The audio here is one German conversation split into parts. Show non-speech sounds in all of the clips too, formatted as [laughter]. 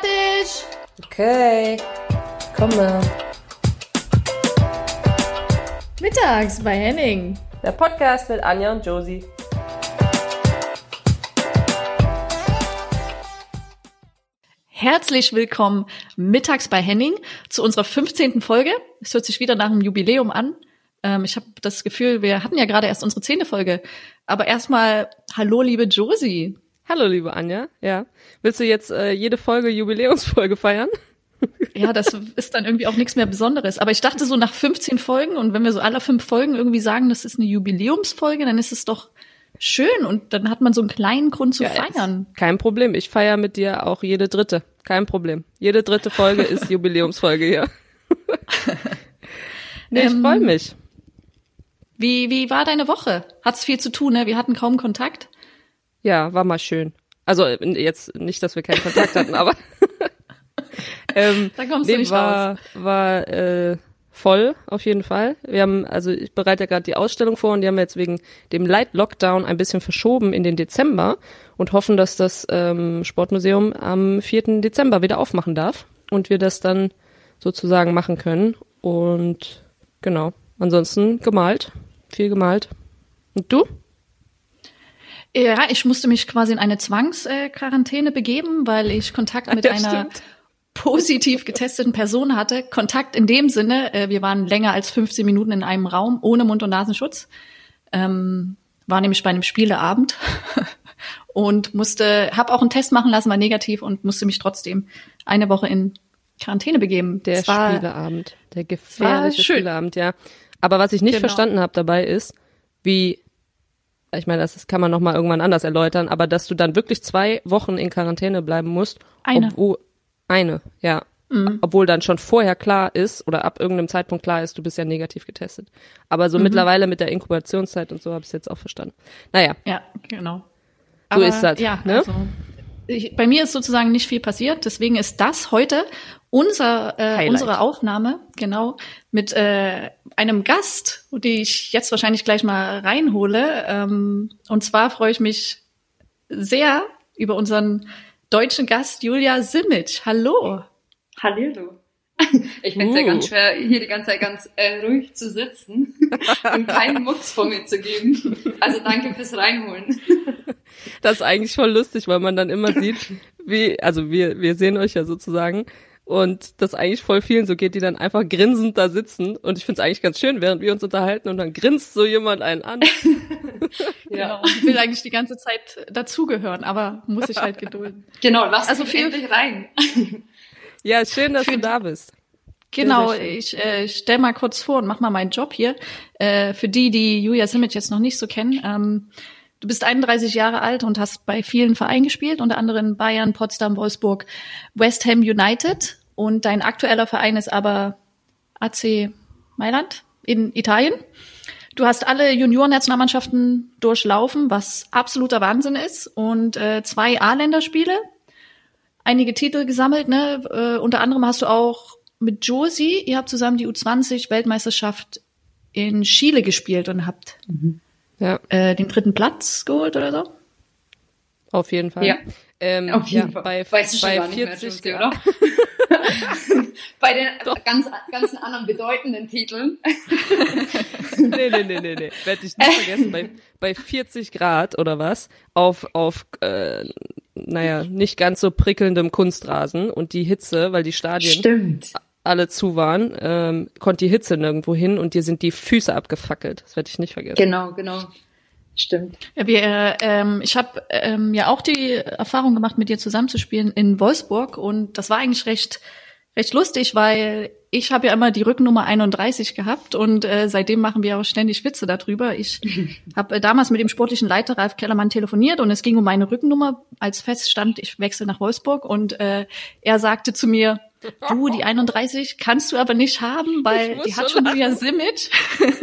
fertig. Okay, komme. Mittags bei Henning. Der Podcast mit Anja und Josie. Herzlich willkommen mittags bei Henning zu unserer 15. Folge. Es hört sich wieder nach einem Jubiläum an. Ähm, ich habe das Gefühl, wir hatten ja gerade erst unsere zehnte Folge. Aber erstmal, hallo liebe Josie. Hallo liebe Anja. Ja. Willst du jetzt äh, jede Folge Jubiläumsfolge feiern? Ja, das ist dann irgendwie auch nichts mehr Besonderes. Aber ich dachte so nach 15 Folgen und wenn wir so alle fünf Folgen irgendwie sagen, das ist eine Jubiläumsfolge, dann ist es doch schön und dann hat man so einen kleinen Grund zu Ja, feiern. Kein Problem. Ich feiere mit dir auch jede dritte. Kein Problem. Jede dritte Folge ist [laughs] Jubiläumsfolge hier. [laughs] nee, ich Ähm, freue mich. Wie, wie war deine Woche? Hat's viel zu tun, ne? Wir hatten kaum Kontakt. Ja, war mal schön. Also äh, jetzt nicht, dass wir keinen Kontakt hatten, aber [laughs] ähm, Da kommst du nicht war, war äh, voll auf jeden Fall. Wir haben, also ich bereite ja gerade die Ausstellung vor und die haben wir jetzt wegen dem Light Lockdown ein bisschen verschoben in den Dezember und hoffen, dass das ähm, Sportmuseum am 4. Dezember wieder aufmachen darf und wir das dann sozusagen machen können. Und genau, ansonsten gemalt, viel gemalt. Und du? Ja, ich musste mich quasi in eine Zwangsquarantäne begeben, weil ich Kontakt [laughs] mit Ja, einer stimmt. positiv getesteten Person hatte. Kontakt in dem Sinne, äh, wir waren länger als 15 Minuten in einem Raum ohne Mund- und Nasenschutz. Ähm, war nämlich bei einem Spieleabend [laughs] und musste, habe auch einen Test machen lassen, war negativ und musste mich trotzdem eine Woche in Quarantäne begeben. Der war, Spieleabend, der gefährliche. Spieleabend, ja. Aber was ich nicht Genau. verstanden habe dabei ist, wie, ich meine, das kann man noch mal irgendwann anders erläutern, aber dass du dann wirklich zwei Wochen in Quarantäne bleiben musst. Eine. Obwohl, eine, ja. Obwohl dann schon vorher klar ist oder ab irgendeinem Zeitpunkt klar ist, du bist ja negativ getestet. Aber so mittlerweile mit der Inkubationszeit und so habe ich es jetzt auch verstanden. Naja, Ja, genau. So ist das, Ja, ne? also, ich, bei mir ist sozusagen nicht viel passiert, deswegen ist das heute unser, äh, Highlight. unsere Aufnahme, genau, mit äh, einem Gast, die ich jetzt wahrscheinlich gleich mal reinhole. Ähm, und zwar freue ich mich sehr über unseren deutschen Gast Julia Simic. Hallo. Hallo. [laughs] Ich finde es ja Uh. ganz schwer, hier die ganze Zeit ganz äh, ruhig zu sitzen [laughs] und keinen Mucks von mir zu geben. Also danke fürs Reinholen. Das ist eigentlich voll lustig, weil man dann immer sieht, wie, also wir, wir sehen euch ja sozusagen und das eigentlich voll vielen so geht, die dann einfach grinsend da sitzen und ich finde es eigentlich ganz schön, während wir uns unterhalten und dann grinst so jemand einen an. [laughs] Genau. Ich will eigentlich die ganze Zeit dazugehören, aber muss ich halt gedulden. [laughs] Genau, lass Also mich viel- endlich rein. [laughs] Ja, schön, dass Für du da bist. Genau, ich äh, stell mal kurz vor und mach mal meinen Job hier. Äh, für die, die Julia Simic jetzt noch nicht so kennen. Ähm, du bist 31 Jahre alt und hast bei vielen Vereinen gespielt, unter anderem Bayern, Potsdam, Wolfsburg, West Ham United. Und dein aktueller Verein ist aber AC Mailand in Italien. Du hast alle Junioren-Nationalmannschaften durchlaufen, was absoluter Wahnsinn ist. Und äh, zwei A-Länderspiele, einige Titel gesammelt. Ne? Äh, unter anderem hast du auch mit Josie, ihr habt zusammen die U20-Weltmeisterschaft in Chile gespielt und habt Ja, äh, den dritten Platz geholt oder so. auf jeden Fall. Ja. Ähm, Auf jeden ja, Fall. Bei, weißt du schon bei gar nicht mehr, 40 Josie, Grad. oder? [laughs] Bei den ganz, ganzen anderen bedeutenden Titeln. nee, nee, nee, nee, nee. Werd ich nicht vergessen. Bei, bei 40 Grad oder was auf, auf äh, naja, nicht ganz so prickelndem Kunstrasen und die Hitze, weil die Stadien Stimmt. alle zu waren, ähm, konnte die Hitze nirgendwo hin und dir sind die Füße abgefackelt. Das werde ich nicht vergessen. Genau, genau. Stimmt. Ja, wir, äh, ähm, ich habe ähm, ja auch die Erfahrung gemacht, mit dir zusammenzuspielen in Wolfsburg und das war eigentlich recht, recht lustig, weil ich habe ja immer die Rückennummer 31 gehabt und äh, seitdem machen wir auch ständig Witze darüber. Ich [laughs] habe äh, damals mit dem sportlichen Leiter Ralf Kellermann telefoniert und es ging um meine Rückennummer, als feststand, ich wechsle nach Wolfsburg und äh, er sagte zu mir, du, die [laughs] 31 kannst du aber nicht haben, weil die hat schon Julia Simic.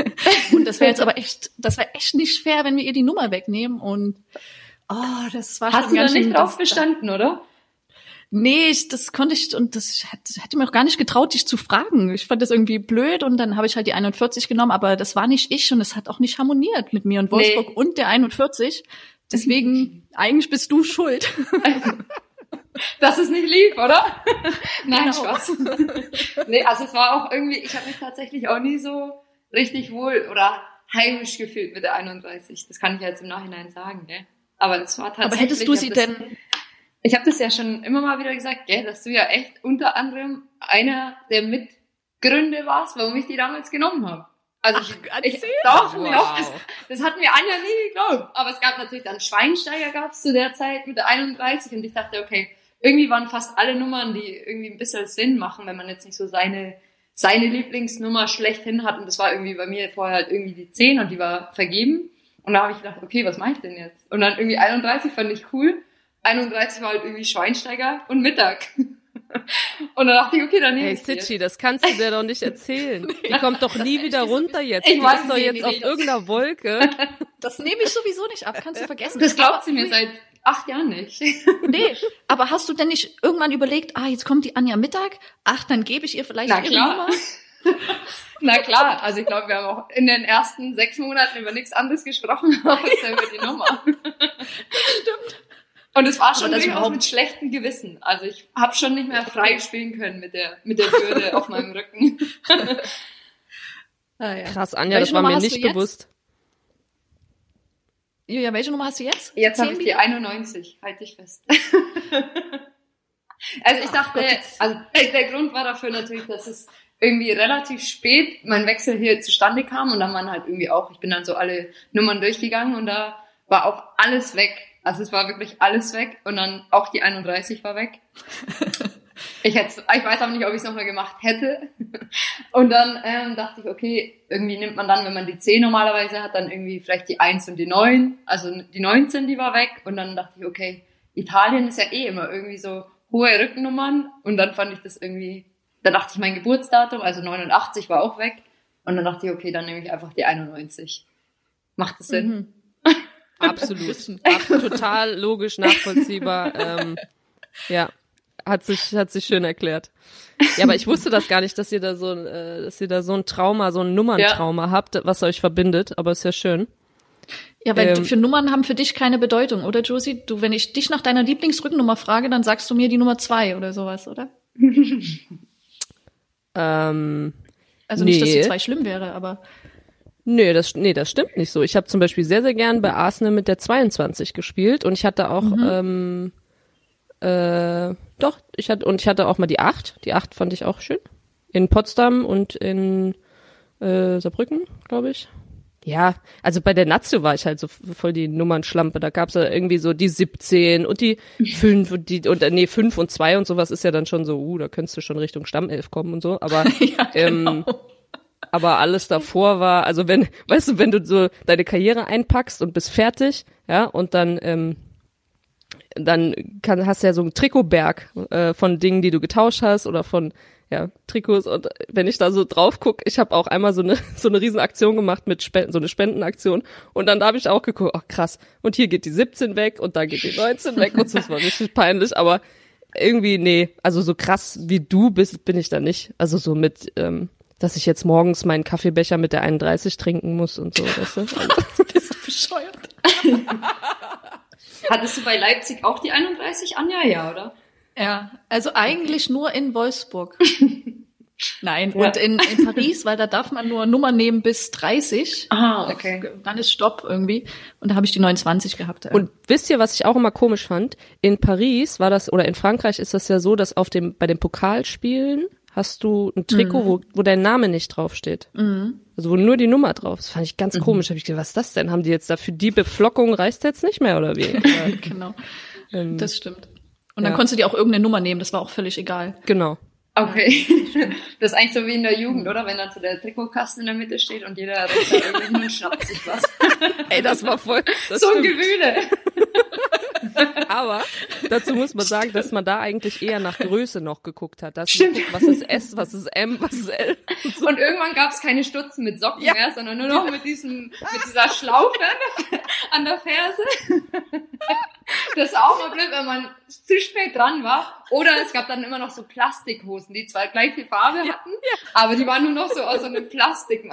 [laughs] und das wäre jetzt aber echt, das wäre echt nicht fair, wenn wir ihr die Nummer wegnehmen und oh, das war Hast schon du da ganz schön, nicht drauf bestanden, oder? Nee, ich, das konnte ich und das hätte, hätte mir auch gar nicht getraut, dich zu fragen. Ich fand das irgendwie blöd und dann habe ich halt die 41 genommen, aber das war nicht ich und es hat auch nicht harmoniert mit mir und Wolfsburg Nee. und der 41. Deswegen, [laughs] eigentlich bist du schuld. Dass es nicht lief, oder? [laughs] Nein, Genau. Spaß. [laughs] nee, also es war auch irgendwie, ich habe mich tatsächlich auch nie so richtig wohl oder heimisch gefühlt mit der 31. Das kann ich jetzt im Nachhinein sagen, gell? Aber es war tatsächlich. Aber hättest du ich sie das, denn, Ich habe das ja schon immer mal wieder gesagt, gell, dass du ja echt unter anderem einer der Mitgründe warst, warum ich die damals genommen habe. Also Ach, ich, erzähl doch, Wow. doch, das, das hat mir Anja nie geglaubt. Aber es gab natürlich dann Schweinsteiger gab's zu der Zeit mit der 31 und ich dachte, okay, irgendwie waren fast alle Nummern, die irgendwie ein bisschen Sinn machen, wenn man jetzt nicht so seine seine Lieblingsnummer schlechthin hat und das war irgendwie bei mir vorher halt irgendwie die 10 und die war vergeben und da habe ich gedacht, okay, was mache ich denn jetzt? Und dann irgendwie 31 fand ich cool. 31 war halt irgendwie Schweinsteiger und Mittag. [laughs] Und dann dachte ich, okay, dann nehme Hey ich Sitchi, das kannst du dir doch nicht erzählen. [laughs] Die kommt doch nie wieder runter jetzt. Ich Die weiß ist doch jetzt auf irgendeiner Wolke. [laughs] das nehme ich sowieso nicht ab, kannst du vergessen. Das glaubt sie mir seit acht Jahren nicht. [laughs] Nee, aber hast du denn nicht irgendwann überlegt, ah, jetzt kommt die Anja Mittag, ach, dann gebe ich ihr vielleicht Na ihre klar. Nummer? [laughs] Na klar, also ich glaube, wir haben auch in den ersten sechs Monaten über nichts anderes gesprochen, [laughs] außer über die Nummer. Stimmt. Und es war schon durchaus überhaupt- mit schlechtem Gewissen. Also ich habe schon nicht mehr frei spielen können mit der, mit der Bürde auf meinem Rücken. Ah, ja. Krass, Anja, Welche das war Nummer mir nicht bewusst. Julia, welche Nummer hast du jetzt? Jetzt habe ich die wieder? 91, halte ich fest. [laughs] also ich Ach dachte, Gott, also der, der Grund war dafür natürlich, dass es irgendwie relativ spät mein Wechsel hier zustande kam und dann waren halt irgendwie auch, ich bin dann so alle Nummern durchgegangen und da war auch alles weg. Also es war wirklich alles weg und dann auch die 31 war weg. [laughs] Ich, hätte, ich weiß aber nicht, ob ich es nochmal gemacht hätte. Und dann ähm, dachte ich, okay, irgendwie nimmt man dann, wenn man die 10 normalerweise hat, dann irgendwie vielleicht die 1 und die 9. Also die 19, die war weg. Und dann dachte ich, okay, Italien ist ja eh immer irgendwie so hohe Rückennummern. Und dann fand ich das irgendwie, dann dachte ich, mein Geburtsdatum, also 89 war auch weg. Und dann dachte ich, okay, dann nehme ich einfach die 91. Macht das Sinn? Mhm. [laughs] Absolut. Ab, total logisch, nachvollziehbar. Ähm, ja, hat sich, hat sich schön erklärt. Ja, aber ich wusste das gar nicht, dass ihr da so, ein, äh, dass ihr da so ein Trauma, so ein Nummerntrauma habt, was euch verbindet. Aber ist ja schön. Ja, weil Ähm, für Nummern haben für dich keine Bedeutung, oder Josie? Du, wenn ich dich nach deiner Lieblingsrückennummer frage, dann sagst du mir die Nummer zwei oder sowas, oder? [laughs] Ähm, Also nicht, dass die Nee. zwei schlimm wäre, aber Nee, das, nee, das stimmt nicht so. Ich habe zum Beispiel sehr, sehr gern bei Arsenal mit der 22 gespielt und ich hatte auch, ähm, äh, doch, ich hatte, und ich hatte auch mal die 8. Die 8 fand ich auch schön. In Potsdam und in äh, Saarbrücken, glaube ich. Ja, also bei der Nazio war ich halt so voll die Nummernschlampe. Da gab's ja irgendwie so die 17 und die 5 und die, und äh, nee, 5 und 2 und sowas ist ja dann schon so, uh, da könntest du schon Richtung Stammelf kommen und so. Aber [laughs] ja, ähm, aber alles davor war, also wenn, weißt du, wenn du so deine Karriere einpackst und bist fertig, ja, und dann, ähm, dann kann, hast du ja so einen Trikotberg äh, von Dingen, die du getauscht hast oder von ja, Trikots. Und wenn ich da so drauf guck, ich habe auch einmal so eine [laughs] so eine Riesenaktion gemacht mit Spenden, so eine Spendenaktion. Und dann da habe ich auch geguckt, ach krass, und hier geht die 17 weg und da geht die 19 weg und so, das war richtig peinlich, aber irgendwie nee, also so krass wie du bist, bin ich da nicht, also so mit ähm, dass ich jetzt morgens meinen Kaffeebecher mit der 31 trinken muss und so, weißt du? [laughs] Also, [laughs] bist du bescheuert. Hattest du bei Leipzig auch die 31, Anja? Ja, oder? Ja, also eigentlich nur in Wolfsburg. [laughs] Nein, Ja. und in, in Paris, weil da darf man nur Nummer nehmen bis 30. Ah, okay. Dann ist Stopp irgendwie. Und da habe ich die 29 gehabt. ja. Und wisst ihr, was ich auch immer komisch fand? In Paris war das, oder in Frankreich ist das ja so, dass auf dem, bei den Pokalspielen hast du ein Trikot, wo, wo dein Name nicht draufsteht. Also wo nur die Nummer drauf ist. Das fand ich ganz komisch. Hab ich gedacht, was ist das denn? Haben die jetzt da für die Beflockung reicht jetzt nicht mehr oder wie? [laughs] Genau, ähm, das stimmt. Und dann Ja. konntest du dir auch irgendeine Nummer nehmen, das war auch völlig egal. genau. Okay. [laughs] Das ist eigentlich so wie in der Jugend, oder? Wenn dann so der Trikotkasten in der Mitte steht und jeder rennt da irgendwie hin und schnappt sich was. [laughs] Ey, das war voll. Das so ein. Gewühle. Aber dazu muss man sagen, dass man da eigentlich eher nach Größe noch geguckt hat. Dass Stimmt. guckt, was ist S, was ist M, was ist L. [laughs] Und irgendwann gab es keine Stutzen mit Socken Ja. mehr, sondern nur noch mit diesem, mit dieser Schlaufe an der Ferse. [laughs] das war auch mal blöd, wenn man zu spät dran war. Oder es gab dann immer noch so Plastikhosen, die zwar gleiche Farbe hatten, aber die waren nur noch so aus so einem Plastik.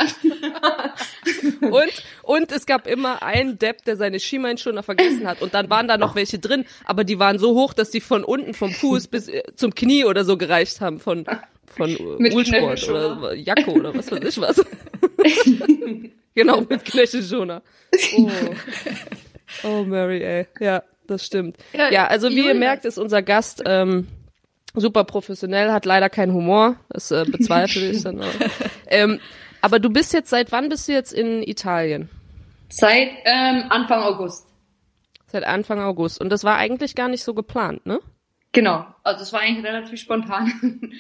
und, und es gab immer einen Depp, der seine Schienbeinschoner vergessen hat. Und dann waren da noch welche drin, aber die waren so hoch, dass die von unten vom Fuß bis äh, zum Knie oder so gereicht haben von, von Mit Ulsport oder Jacke oder was weiß ich was. [laughs] genau, mit Knöchelschoner. [laughs] Oh. oh, Mary, ey. Ja, das stimmt. Ja, Ja, also wie ihr merkt, ist unser Gast ähm, super professionell, hat leider keinen Humor. Das äh, bezweifle ich dann auch. [laughs] Ähm, aber du bist jetzt, seit wann bist du jetzt in Italien? Seit ähm, Anfang August. Seit Anfang August. Und das war eigentlich gar nicht so geplant, ne? Genau, also es war eigentlich relativ spontan. [laughs]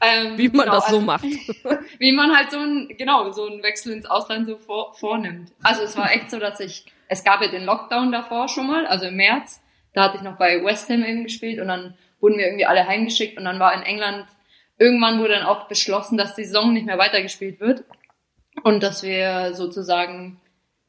ähm, Wie man genau, das so also, macht. [laughs] Wie man halt so ein, genau, so einen Wechsel ins Ausland so vor, vornimmt. Also es war echt so, dass ich, es gab ja den Lockdown davor schon mal, also im März, da hatte ich noch bei West Ham eben gespielt und dann wurden wir irgendwie alle heimgeschickt und dann war in England, irgendwann wurde dann auch beschlossen, dass die Saison nicht mehr weitergespielt wird und dass wir sozusagen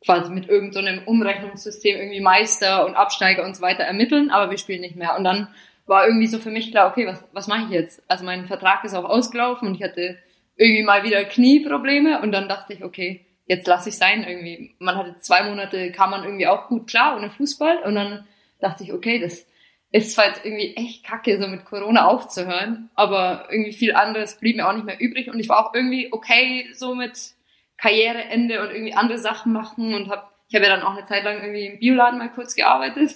quasi mit irgendeinem so Umrechnungssystem irgendwie Meister und Absteiger und so weiter ermitteln, aber wir spielen nicht mehr. Und dann war irgendwie so für mich klar, okay, was, was mache ich jetzt? Also mein Vertrag ist auch ausgelaufen und ich hatte irgendwie mal wieder Knieprobleme und dann dachte ich, okay, jetzt lasse ich sein irgendwie. Man hatte zwei Monate, kam man irgendwie auch gut klar ohne Fußball und dann dachte ich, okay, das ist zwar jetzt irgendwie echt kacke, so mit Corona aufzuhören, aber irgendwie viel anderes blieb mir auch nicht mehr übrig und ich war auch irgendwie okay so mit Karriereende und irgendwie andere Sachen machen und habe ich habe ja dann auch eine Zeit lang irgendwie im Bioladen mal kurz gearbeitet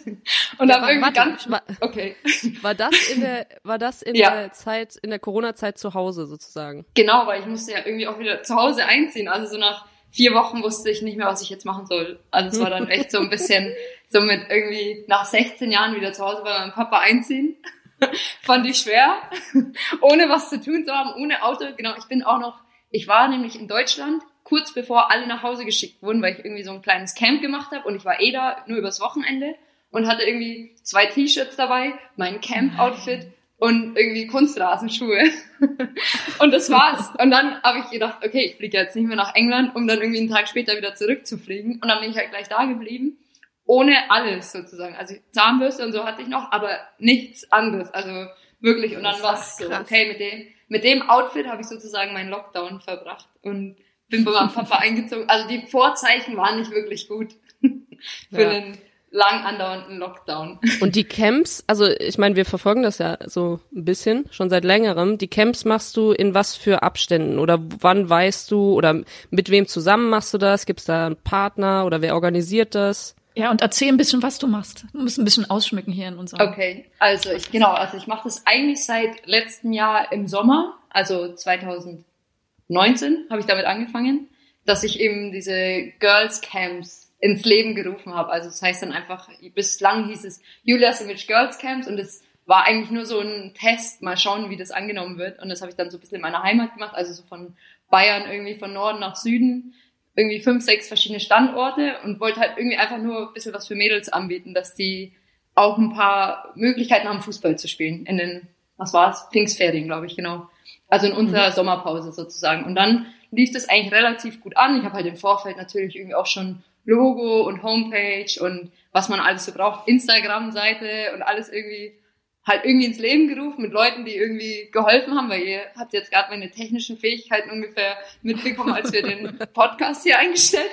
und Ja, habe irgendwie warte, ganz wa- okay [laughs] War das in der, war das in Ja. der Zeit, in der Corona-Zeit zu Hause sozusagen? Genau, weil ich musste ja irgendwie auch wieder zu Hause einziehen. Also so nach vier Wochen wusste ich nicht mehr, was ich jetzt machen soll. Also es war dann echt so ein bisschen so mit irgendwie nach 16 Jahren wieder zu Hause bei meinem Papa einziehen. [laughs] Fand ich schwer, [laughs] ohne was zu tun zu haben, ohne Auto. Genau, ich bin auch noch, ich war nämlich in Deutschland kurz bevor alle nach Hause geschickt wurden, weil ich irgendwie so ein kleines Camp gemacht habe und ich war eh da nur übers Wochenende und hatte irgendwie zwei T-Shirts dabei, mein Camp-Outfit und irgendwie Kunstrasenschuhe. [laughs] und das war's. Und dann habe ich gedacht, okay, ich fliege jetzt nicht mehr nach England, um dann irgendwie einen Tag später wieder zurückzufliegen. Und dann bin ich halt gleich da geblieben. Ohne alles sozusagen. Also Zahnbürste und so hatte ich noch, aber nichts anderes. Also wirklich. Und dann war es so, okay, mit dem, mit dem Outfit habe ich sozusagen meinen Lockdown verbracht und bin bei meinem [laughs] Papa eingezogen. Also die Vorzeichen waren nicht wirklich gut [laughs] für Ja. einen lang andauernden Lockdown. [laughs] Und die Camps, also ich meine, wir verfolgen das ja so ein bisschen, schon seit längerem. Die Camps machst du in was für Abständen? Oder wann weißt du, oder mit wem zusammen machst du das? Gibt es da einen Partner oder wer organisiert das? Ja, und erzähl ein bisschen, was du machst. Du musst ein bisschen ausschmücken hier in unserem. Okay, also ich genau, also ich mache das eigentlich seit letztem Jahr im Sommer, also 2019 habe ich damit angefangen, dass ich eben diese Girls Camps ins Leben gerufen habe. Also das heißt dann einfach, bislang hieß es Julia Simic Girls Camps und es war eigentlich nur so ein Test, mal schauen, wie das angenommen wird. Und das habe ich dann so ein bisschen in meiner Heimat gemacht, also so von Bayern irgendwie von Norden nach Süden, irgendwie fünf, sechs verschiedene Standorte und wollte halt irgendwie einfach nur ein bisschen was für Mädels anbieten, dass die auch ein paar Möglichkeiten haben, Fußball zu spielen. In den, was war's? Pfingstferien, glaube ich, genau. Also in unserer Sommerpause sozusagen. Und dann lief das eigentlich relativ gut an. Ich habe halt im Vorfeld natürlich irgendwie auch schon Logo und Homepage und was man alles so braucht, Instagram-Seite und alles irgendwie halt irgendwie ins Leben gerufen mit Leuten, die irgendwie geholfen haben, weil ihr habt jetzt gerade meine technischen Fähigkeiten ungefähr mitbekommen, als wir den [laughs] Podcast hier eingestellt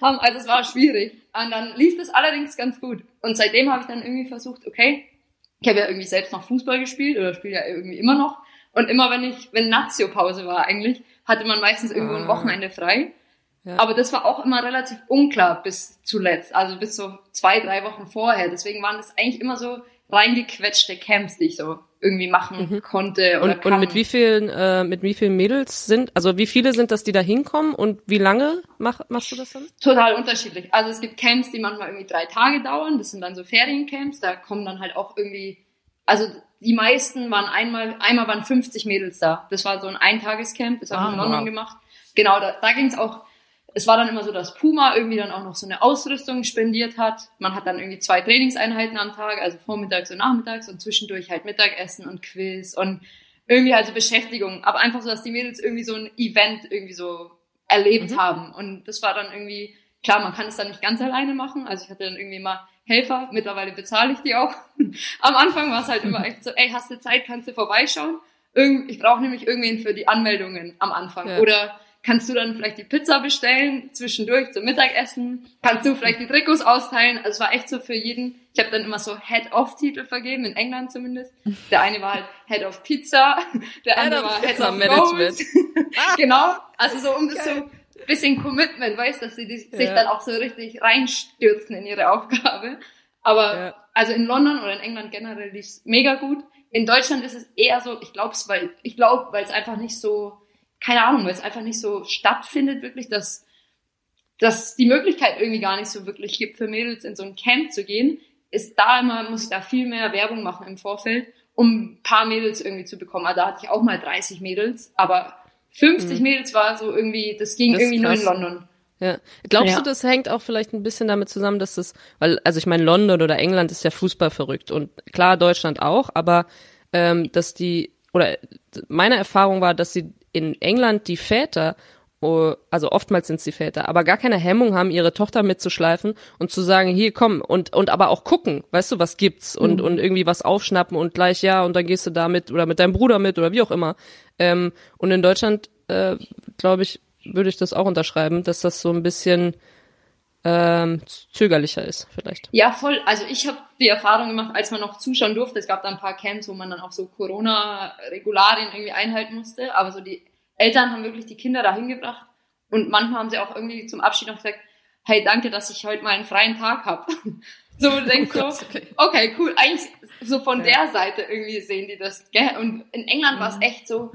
haben. Also es war schwierig. Und dann lief das allerdings ganz gut. Und seitdem habe ich dann irgendwie versucht, okay, ich habe ja irgendwie selbst noch Fußball gespielt oder spiele ja irgendwie immer noch. Und immer wenn ich, wenn Nazio-Pause war eigentlich, hatte man meistens irgendwo ein Ah. Wochenende frei. Ja. Aber das war auch immer relativ unklar bis zuletzt, also bis so zwei, drei Wochen vorher. Deswegen waren das eigentlich immer so reingequetschte Camps, die ich so irgendwie machen konnte. Oder Mhm. Und, und kann. mit wie vielen, äh, mit wie vielen Mädels sind, also wie viele sind das, die da hinkommen und wie lange mach, machst du das dann? Total unterschiedlich. Also es gibt Camps, die manchmal irgendwie drei Tage dauern. Das sind dann so Feriencamps. Da kommen dann halt auch irgendwie, also die meisten waren einmal, einmal waren 50 Mädels da. Das war so ein Eintagescamp. Das habe ich in Ah, London wow. gemacht. Genau, da, da ging es auch. Es war dann immer so, dass Puma irgendwie dann auch noch so eine Ausrüstung spendiert hat. Man hat dann irgendwie zwei Trainingseinheiten am Tag, also vormittags und nachmittags und zwischendurch halt Mittagessen und Quiz und irgendwie halt so Beschäftigung. Aber einfach so, dass die Mädels irgendwie so ein Event irgendwie so erlebt Mhm. haben. Und das war dann irgendwie, klar, man kann es dann nicht ganz alleine machen. Also ich hatte dann irgendwie mal Helfer. Mittlerweile bezahle ich die auch. [laughs] Am Anfang war es halt immer echt so, ey, hast du Zeit, kannst du vorbeischauen? Irgend, ich brauche nämlich irgendwen für die Anmeldungen am Anfang. Ja. Oder kannst du dann vielleicht die Pizza bestellen, zwischendurch zum Mittagessen? Kannst du vielleicht die Trikots austeilen? Also es war echt so für jeden. Ich habe dann immer so Head-of-Titel vergeben, in England zumindest. Der eine war halt Head of Pizza, [laughs] der andere war Head of Management. [laughs] Genau, also so um das so bisschen Commitment, weißt, dass sie die, sich Ja. dann auch so richtig reinstürzen in ihre Aufgabe. Aber Ja. also in London oder in England generell lief's mega gut. In Deutschland ist es eher so, ich glaube es, weil ich glaube, weil es einfach nicht so, keine Ahnung, weil es einfach nicht so stattfindet wirklich, dass dass die Möglichkeit irgendwie gar nicht so wirklich gibt für Mädels in so ein Camp zu gehen, ist da immer muss ich da viel mehr Werbung machen im Vorfeld, um ein paar Mädels irgendwie zu bekommen. Also da hatte ich auch mal 30 Mädels, aber 50 Mädels war so irgendwie, das ging Mhm. Das irgendwie nur in. London. Ja. Glaubst Ja. du, das hängt auch vielleicht ein bisschen damit zusammen, dass das, weil, also ich meine, London oder England ist ja Fußball verrückt und klar, Deutschland auch, aber ähm, dass die, oder meine Erfahrung war, dass sie in England die Väter, also oftmals sind es die Väter, aber gar keine Hemmung haben, ihre Tochter mitzuschleifen und zu sagen, hier komm, und, und aber auch gucken, weißt du, was gibt's und, und irgendwie was aufschnappen und gleich ja, und dann gehst du da mit oder mit deinem Bruder mit oder wie auch immer. Ähm, und in Deutschland, äh, glaube ich, würde ich das auch unterschreiben, dass das so ein bisschen ähm, zögerlicher ist, vielleicht. Ja, voll. Also ich habe die Erfahrung gemacht, als man noch zuschauen durfte. Es gab da ein paar Camps, wo man dann auch so Corona-Regularien irgendwie einhalten musste. Aber so die Eltern haben wirklich die Kinder dahin gebracht. Und manchmal haben sie auch irgendwie zum Abschied noch gesagt, hey, danke, dass ich heute mal einen freien Tag habe. [laughs] So, du denkst Gott, so, okay. okay, cool. Eigentlich so von Ja. der Seite irgendwie sehen die das. Gell? Und in England war es Mhm. echt so,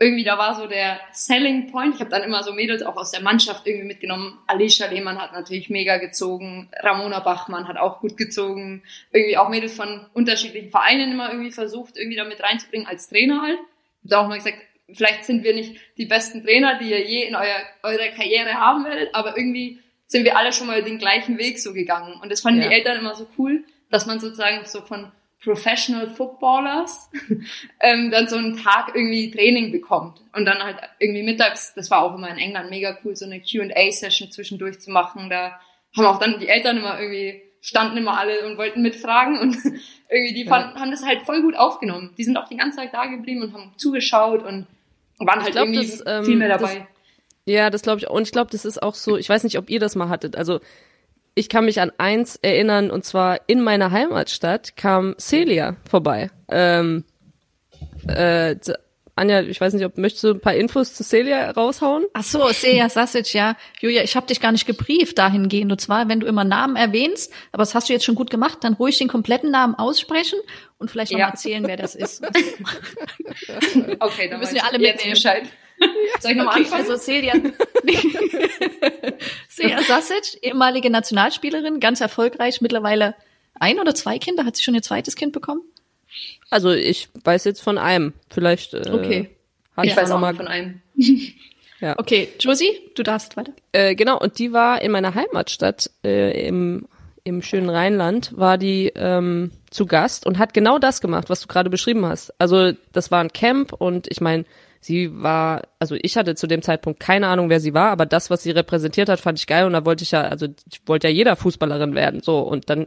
irgendwie da war so der Selling Point. Ich habe dann immer so Mädels auch aus der Mannschaft irgendwie mitgenommen. Alicia Lehmann hat natürlich mega gezogen. Ramona Bachmann hat auch gut gezogen. Irgendwie auch Mädels von unterschiedlichen Vereinen immer irgendwie versucht, irgendwie damit reinzubringen als Trainer halt. Ich habe auch mal gesagt, vielleicht sind wir nicht die besten Trainer, die ihr je in eurer, eurer Karriere haben werdet, aber irgendwie sind wir alle schon mal den gleichen Weg so gegangen. Und das fanden Ja. die Eltern immer so cool, dass man sozusagen so von Professional Footballers [laughs] ähm, dann so einen Tag irgendwie Training bekommt. Und dann halt irgendwie mittags, das war auch immer in England mega cool, so eine Q&A-Session zwischendurch zu machen. Da haben auch dann die Eltern immer irgendwie, standen immer alle und wollten mitfragen und [laughs] irgendwie die fanden, haben das halt voll gut aufgenommen. Die sind auch die ganze Zeit da geblieben und haben zugeschaut und waren halt glaub, irgendwie das, ähm, viel mehr das- dabei. Ja, das glaube ich. Und ich glaube, das ist auch so, ich weiß nicht, ob ihr das mal hattet. Also ich kann mich an eins erinnern, und zwar in meiner Heimatstadt kam Celia vorbei. Ähm, äh, Anja, ich weiß nicht, ob möchtest du ein paar Infos zu Celia raushauen? Ach so, Seja Sasic, ja. Julia, ich habe dich gar nicht gebrieft dahingehend. Und zwar, wenn du immer Namen erwähnst, aber das hast du jetzt schon gut gemacht, dann ruhig den kompletten Namen aussprechen und vielleicht noch Ja. mal erzählen, wer das ist. [laughs] Okay, dann müssen wir alle mitnehmen. Bescheid. Soll ich nochmal Okay, anfangen? also Celia, [laughs] Seja Sasic, ehemalige Nationalspielerin, ganz erfolgreich, mittlerweile ein oder zwei Kinder, hat sie schon ihr zweites Kind bekommen? Also ich weiß jetzt von einem. Vielleicht äh, Okay. hat ich weiß auch mal von einem. [laughs] Okay, Josie, du darfst weiter. Äh, genau, und die war in meiner Heimatstadt äh, im, im schönen Rheinland, war die ähm, zu Gast und hat genau das gemacht, was du gerade beschrieben hast. Also das war ein Camp und ich meine, sie war, also ich hatte zu dem Zeitpunkt keine Ahnung, wer sie war, aber das, was sie repräsentiert hat, fand ich geil und da wollte ich ja, also ich wollte ja jeder Fußballerin werden, so und dann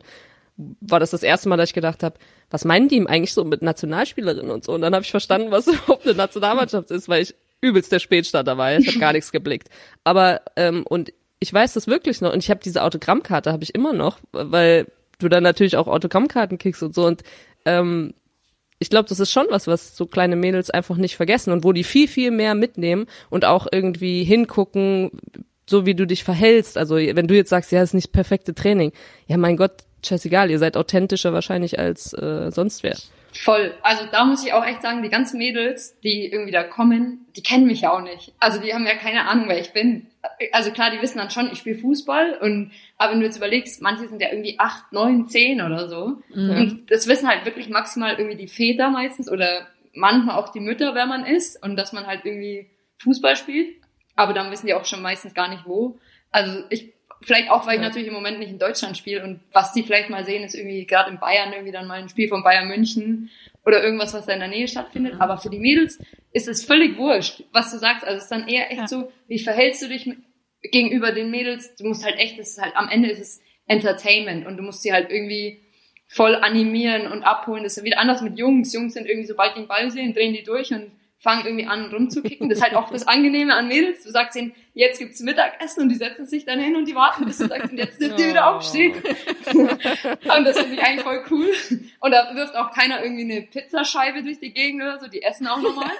war das das erste Mal, dass ich gedacht habe, was meinen die eigentlich so mit Nationalspielerin und so? Und dann habe ich verstanden, was [laughs] überhaupt eine Nationalmannschaft ist, weil ich übelst der Spätstarter war. Ich habe gar nichts geblickt. Aber ähm, und ich weiß das wirklich noch und ich habe diese Autogrammkarte habe ich immer noch, weil du dann natürlich auch Autogrammkarten kriegst und so und ähm, ich glaube, das ist schon was, was so kleine Mädels einfach nicht vergessen und wo die viel, viel mehr mitnehmen und auch irgendwie hingucken, so wie du dich verhältst. Also wenn du jetzt sagst, ja, das ist nicht perfekte Training. Ja, mein Gott, scheißegal, ihr seid authentischer wahrscheinlich als äh, sonst wer. Voll. Also da muss ich auch echt sagen, die ganzen Mädels, die irgendwie da kommen, die kennen mich ja auch nicht. Also die haben ja keine Ahnung, wer ich bin. Also klar, die wissen dann schon, ich spiele Fußball und aber wenn du jetzt überlegst, manche sind ja irgendwie acht, neun, zehn oder so. Und das wissen halt wirklich maximal irgendwie die Väter meistens oder manchmal auch die Mütter, wer man ist und dass man halt irgendwie Fußball spielt. Aber dann wissen die auch schon meistens gar nicht wo. Also ich vielleicht auch, weil ich natürlich im Moment nicht in Deutschland spiele und was die vielleicht mal sehen, ist irgendwie gerade in Bayern irgendwie dann mal ein Spiel von Bayern München oder irgendwas, was da in der Nähe stattfindet. Mhm. Aber für die Mädels ist es völlig wurscht, was du sagst. Also es ist dann eher echt Ja. so, wie verhältst du dich mit, gegenüber den Mädels? Du musst halt echt, das ist halt am Ende ist es Entertainment und du musst sie halt irgendwie voll animieren und abholen. Das ist wieder anders mit Jungs. Jungs sind irgendwie, sobald die den Ball sehen, drehen die durch und fangen irgendwie an rumzukicken. Das ist halt auch das Angenehme an Mädels. Du sagst ihnen, jetzt gibt's Mittagessen und die setzen sich dann hin und die warten, bis du sagst, und jetzt dürft ihr wieder aufstehen. [laughs] und das finde ich eigentlich voll cool. Und da wirft auch keiner irgendwie eine Pizzascheibe durch die Gegend oder so. Die essen auch normal.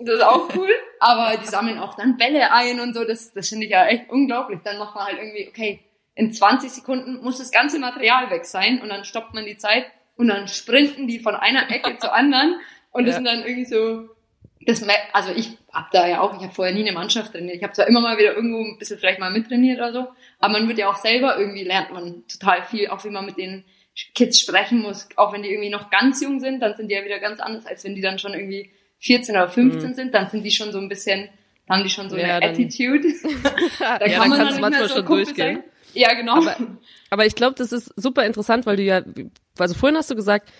Das ist auch cool. Aber die sammeln auch dann Bälle ein und so. Das, das finde ich ja echt unglaublich. Dann macht man halt irgendwie, okay, in 20 Sekunden muss das ganze Material weg sein und dann stoppt man die Zeit und dann sprinten die von einer Ecke zur anderen und das ja. sind dann irgendwie so das, also ich hab da ja auch, ich habe vorher nie eine Mannschaft trainiert. Ich habe zwar immer mal wieder irgendwo ein bisschen vielleicht mal mittrainiert oder so, aber man wird ja auch selber irgendwie lernt man total viel, auch wie man mit den Kids sprechen muss. Auch wenn die irgendwie noch ganz jung sind, dann sind die ja wieder ganz anders, als wenn die dann schon irgendwie 14 oder 15 mhm. sind, dann sind die schon so ein bisschen, haben die schon so ja, eine dann, Attitude. [laughs] da kann ja, man dann, dann manchmal so schon durchgehen. Sein. Ja, genau. Aber, aber ich glaube, das ist super interessant, weil du ja, also vorhin hast du gesagt,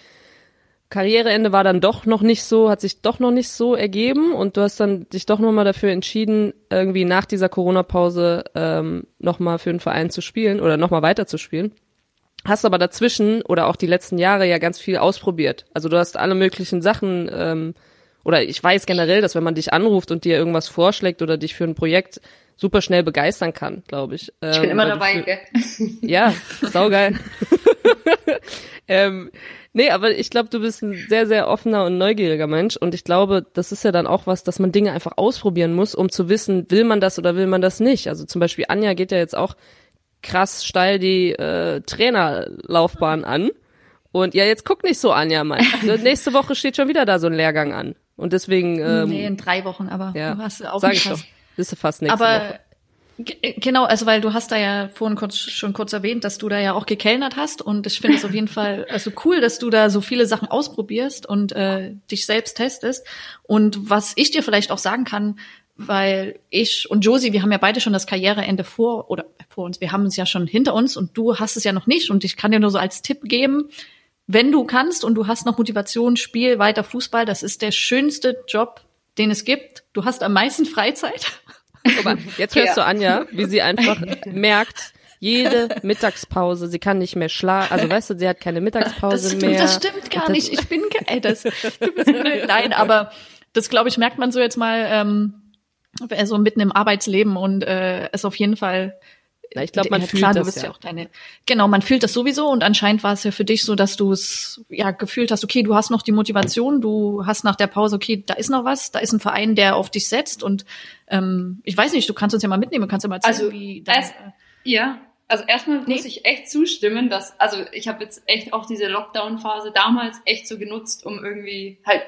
Karriereende war dann doch noch nicht so, hat sich doch noch nicht so ergeben und du hast dann dich doch nochmal dafür entschieden, irgendwie nach dieser Corona-Pause ähm, nochmal für den Verein zu spielen oder nochmal weiter zu spielen. Hast aber dazwischen oder auch die letzten Jahre ja ganz viel ausprobiert. Also du hast alle möglichen Sachen ähm, oder ich weiß generell, dass wenn man dich anruft und dir irgendwas vorschlägt oder dich für ein Projekt super schnell begeistern kann, glaube ich. Ähm, ich bin immer dabei, gell? [laughs] [laughs] Ja, saugeil. [laughs] ähm, nee, aber ich glaube, du bist ein sehr, sehr offener und neugieriger Mensch und ich glaube, das ist ja dann auch was, dass man Dinge einfach ausprobieren muss, um zu wissen, will man das oder will man das nicht. Also zum Beispiel Anja geht ja jetzt auch krass steil die äh, Trainerlaufbahn an. Und ja, jetzt guck nicht so, Anja, Mann. Nächste Woche steht schon wieder da so ein Lehrgang an. Und deswegen. Ähm, nee, in drei Wochen, aber ja, du hast auch sag ich doch. Bist du fast nächste aber, Woche. Genau, also weil du hast da ja vorhin kurz, schon kurz erwähnt, dass du da ja auch gekellnert hast und ich finde es auf jeden [laughs] Fall also cool, dass du da so viele Sachen ausprobierst und äh, dich selbst testest. Und was ich dir vielleicht auch sagen kann, weil ich und Josie, wir haben ja beide schon das Karriereende vor oder vor uns, wir haben es ja schon hinter uns und du hast es ja noch nicht und ich kann dir nur so als Tipp geben, wenn du kannst und du hast noch Motivation, spiel weiter Fußball, das ist der schönste Job, den es gibt. Du hast am meisten Freizeit. [laughs] Aber jetzt hörst ja. du Anja, wie sie einfach [laughs] merkt, jede Mittagspause, sie kann nicht mehr schlafen, also weißt du, sie hat keine Mittagspause das stimmt, mehr. Das stimmt gar nicht, ich bin, ey, das, du bist, nein, aber das glaube ich merkt man so jetzt mal ähm, so mitten im Arbeitsleben und äh, ist auf jeden Fall ja, ich glaube, man ja, fühlt klar, das du bist ja. ja auch deine. Genau, man fühlt das sowieso und anscheinend war es ja für dich so, dass du es ja gefühlt hast, okay, du hast noch die Motivation, du hast nach der Pause, okay, da ist noch was, da ist ein Verein, der auf dich setzt und ähm, ich weiß nicht, du kannst uns ja mal mitnehmen, kannst ja mal erzählen, also, wie dein, erst, Ja, also erstmal nee. muss ich echt zustimmen, dass, also ich habe jetzt echt auch diese Lockdown-Phase damals echt so genutzt, um irgendwie halt,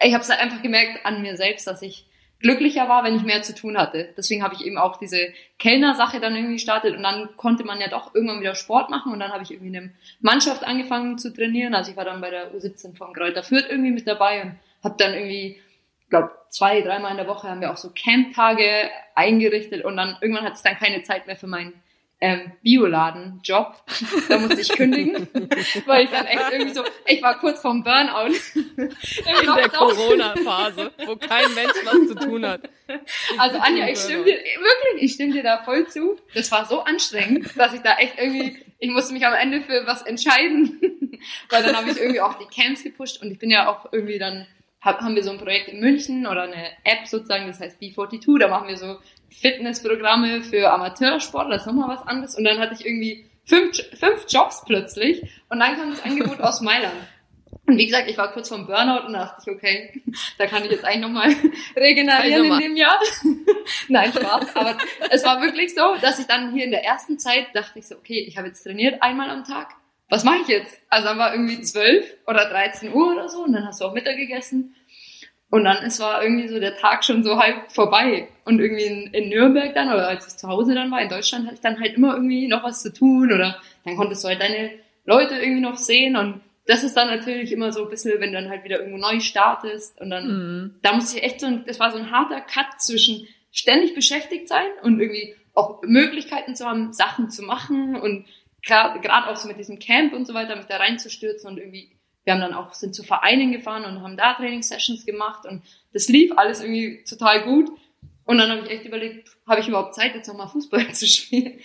ich habe es halt einfach gemerkt an mir selbst, dass ich glücklicher war, wenn ich mehr zu tun hatte. Deswegen habe ich eben auch diese Kellner-Sache dann irgendwie gestartet und dann konnte man ja doch irgendwann wieder Sport machen und dann habe ich irgendwie eine Mannschaft angefangen zu trainieren. Also ich war dann bei der U17 von Kräuter Fürth irgendwie mit dabei und habe dann irgendwie, glaube zwei, dreimal in der Woche haben wir auch so Camp-Tage eingerichtet und dann irgendwann hatte ich dann keine Zeit mehr für meinen ähm, Bioladen-Job. Da musste ich kündigen, [laughs] weil ich dann echt irgendwie so, ich war kurz vorm Burnout. [laughs] In der Corona-Phase, wo kein Mensch was zu tun hat. [laughs] Also Anja, ich stimme dir, wirklich, ich stimme dir da voll zu. Das war so anstrengend, dass ich da echt irgendwie, ich musste mich am Ende für was entscheiden. weil dann habe ich irgendwie auch die Camps gepusht und ich bin ja auch irgendwie dann haben wir so ein Projekt in München oder eine App sozusagen, das heißt B42, da machen wir so Fitnessprogramme für Amateursport, das ist nochmal was anderes. Und dann hatte ich irgendwie fünf, fünf Jobs plötzlich und dann kam das Angebot aus Mailand. Und wie gesagt, ich war kurz vom Burnout und dachte ich, okay, [laughs] da kann ich jetzt eigentlich nochmal [laughs] regenerieren in dem Jahr. [laughs] Nein, Spaß. Aber es war wirklich so, dass ich dann hier in der ersten Zeit dachte ich so, okay, ich habe jetzt trainiert einmal am Tag. Was mache ich jetzt? Also dann war irgendwie zwölf oder 13 Uhr oder so und dann hast du auch Mittag gegessen. Und dann ist war irgendwie so der Tag schon so halb vorbei. Und irgendwie in, in Nürnberg dann, oder als ich zu Hause dann war, in Deutschland, hatte ich dann halt immer irgendwie noch was zu tun oder dann konntest du halt deine Leute irgendwie noch sehen und das ist dann natürlich immer so ein bisschen, wenn du dann halt wieder irgendwo neu startest und dann, mhm. da musste ich echt so, ein, das war so ein harter Cut zwischen ständig beschäftigt sein und irgendwie auch Möglichkeiten zu haben, Sachen zu machen und gerade auch so mit diesem Camp und so weiter, mich da reinzustürzen und irgendwie wir haben dann auch, sind zu Vereinen gefahren und haben da Trainingssessions gemacht und das lief alles irgendwie total gut. Und dann habe ich echt überlegt, habe ich überhaupt Zeit, jetzt nochmal Fußball [laughs] zu spielen?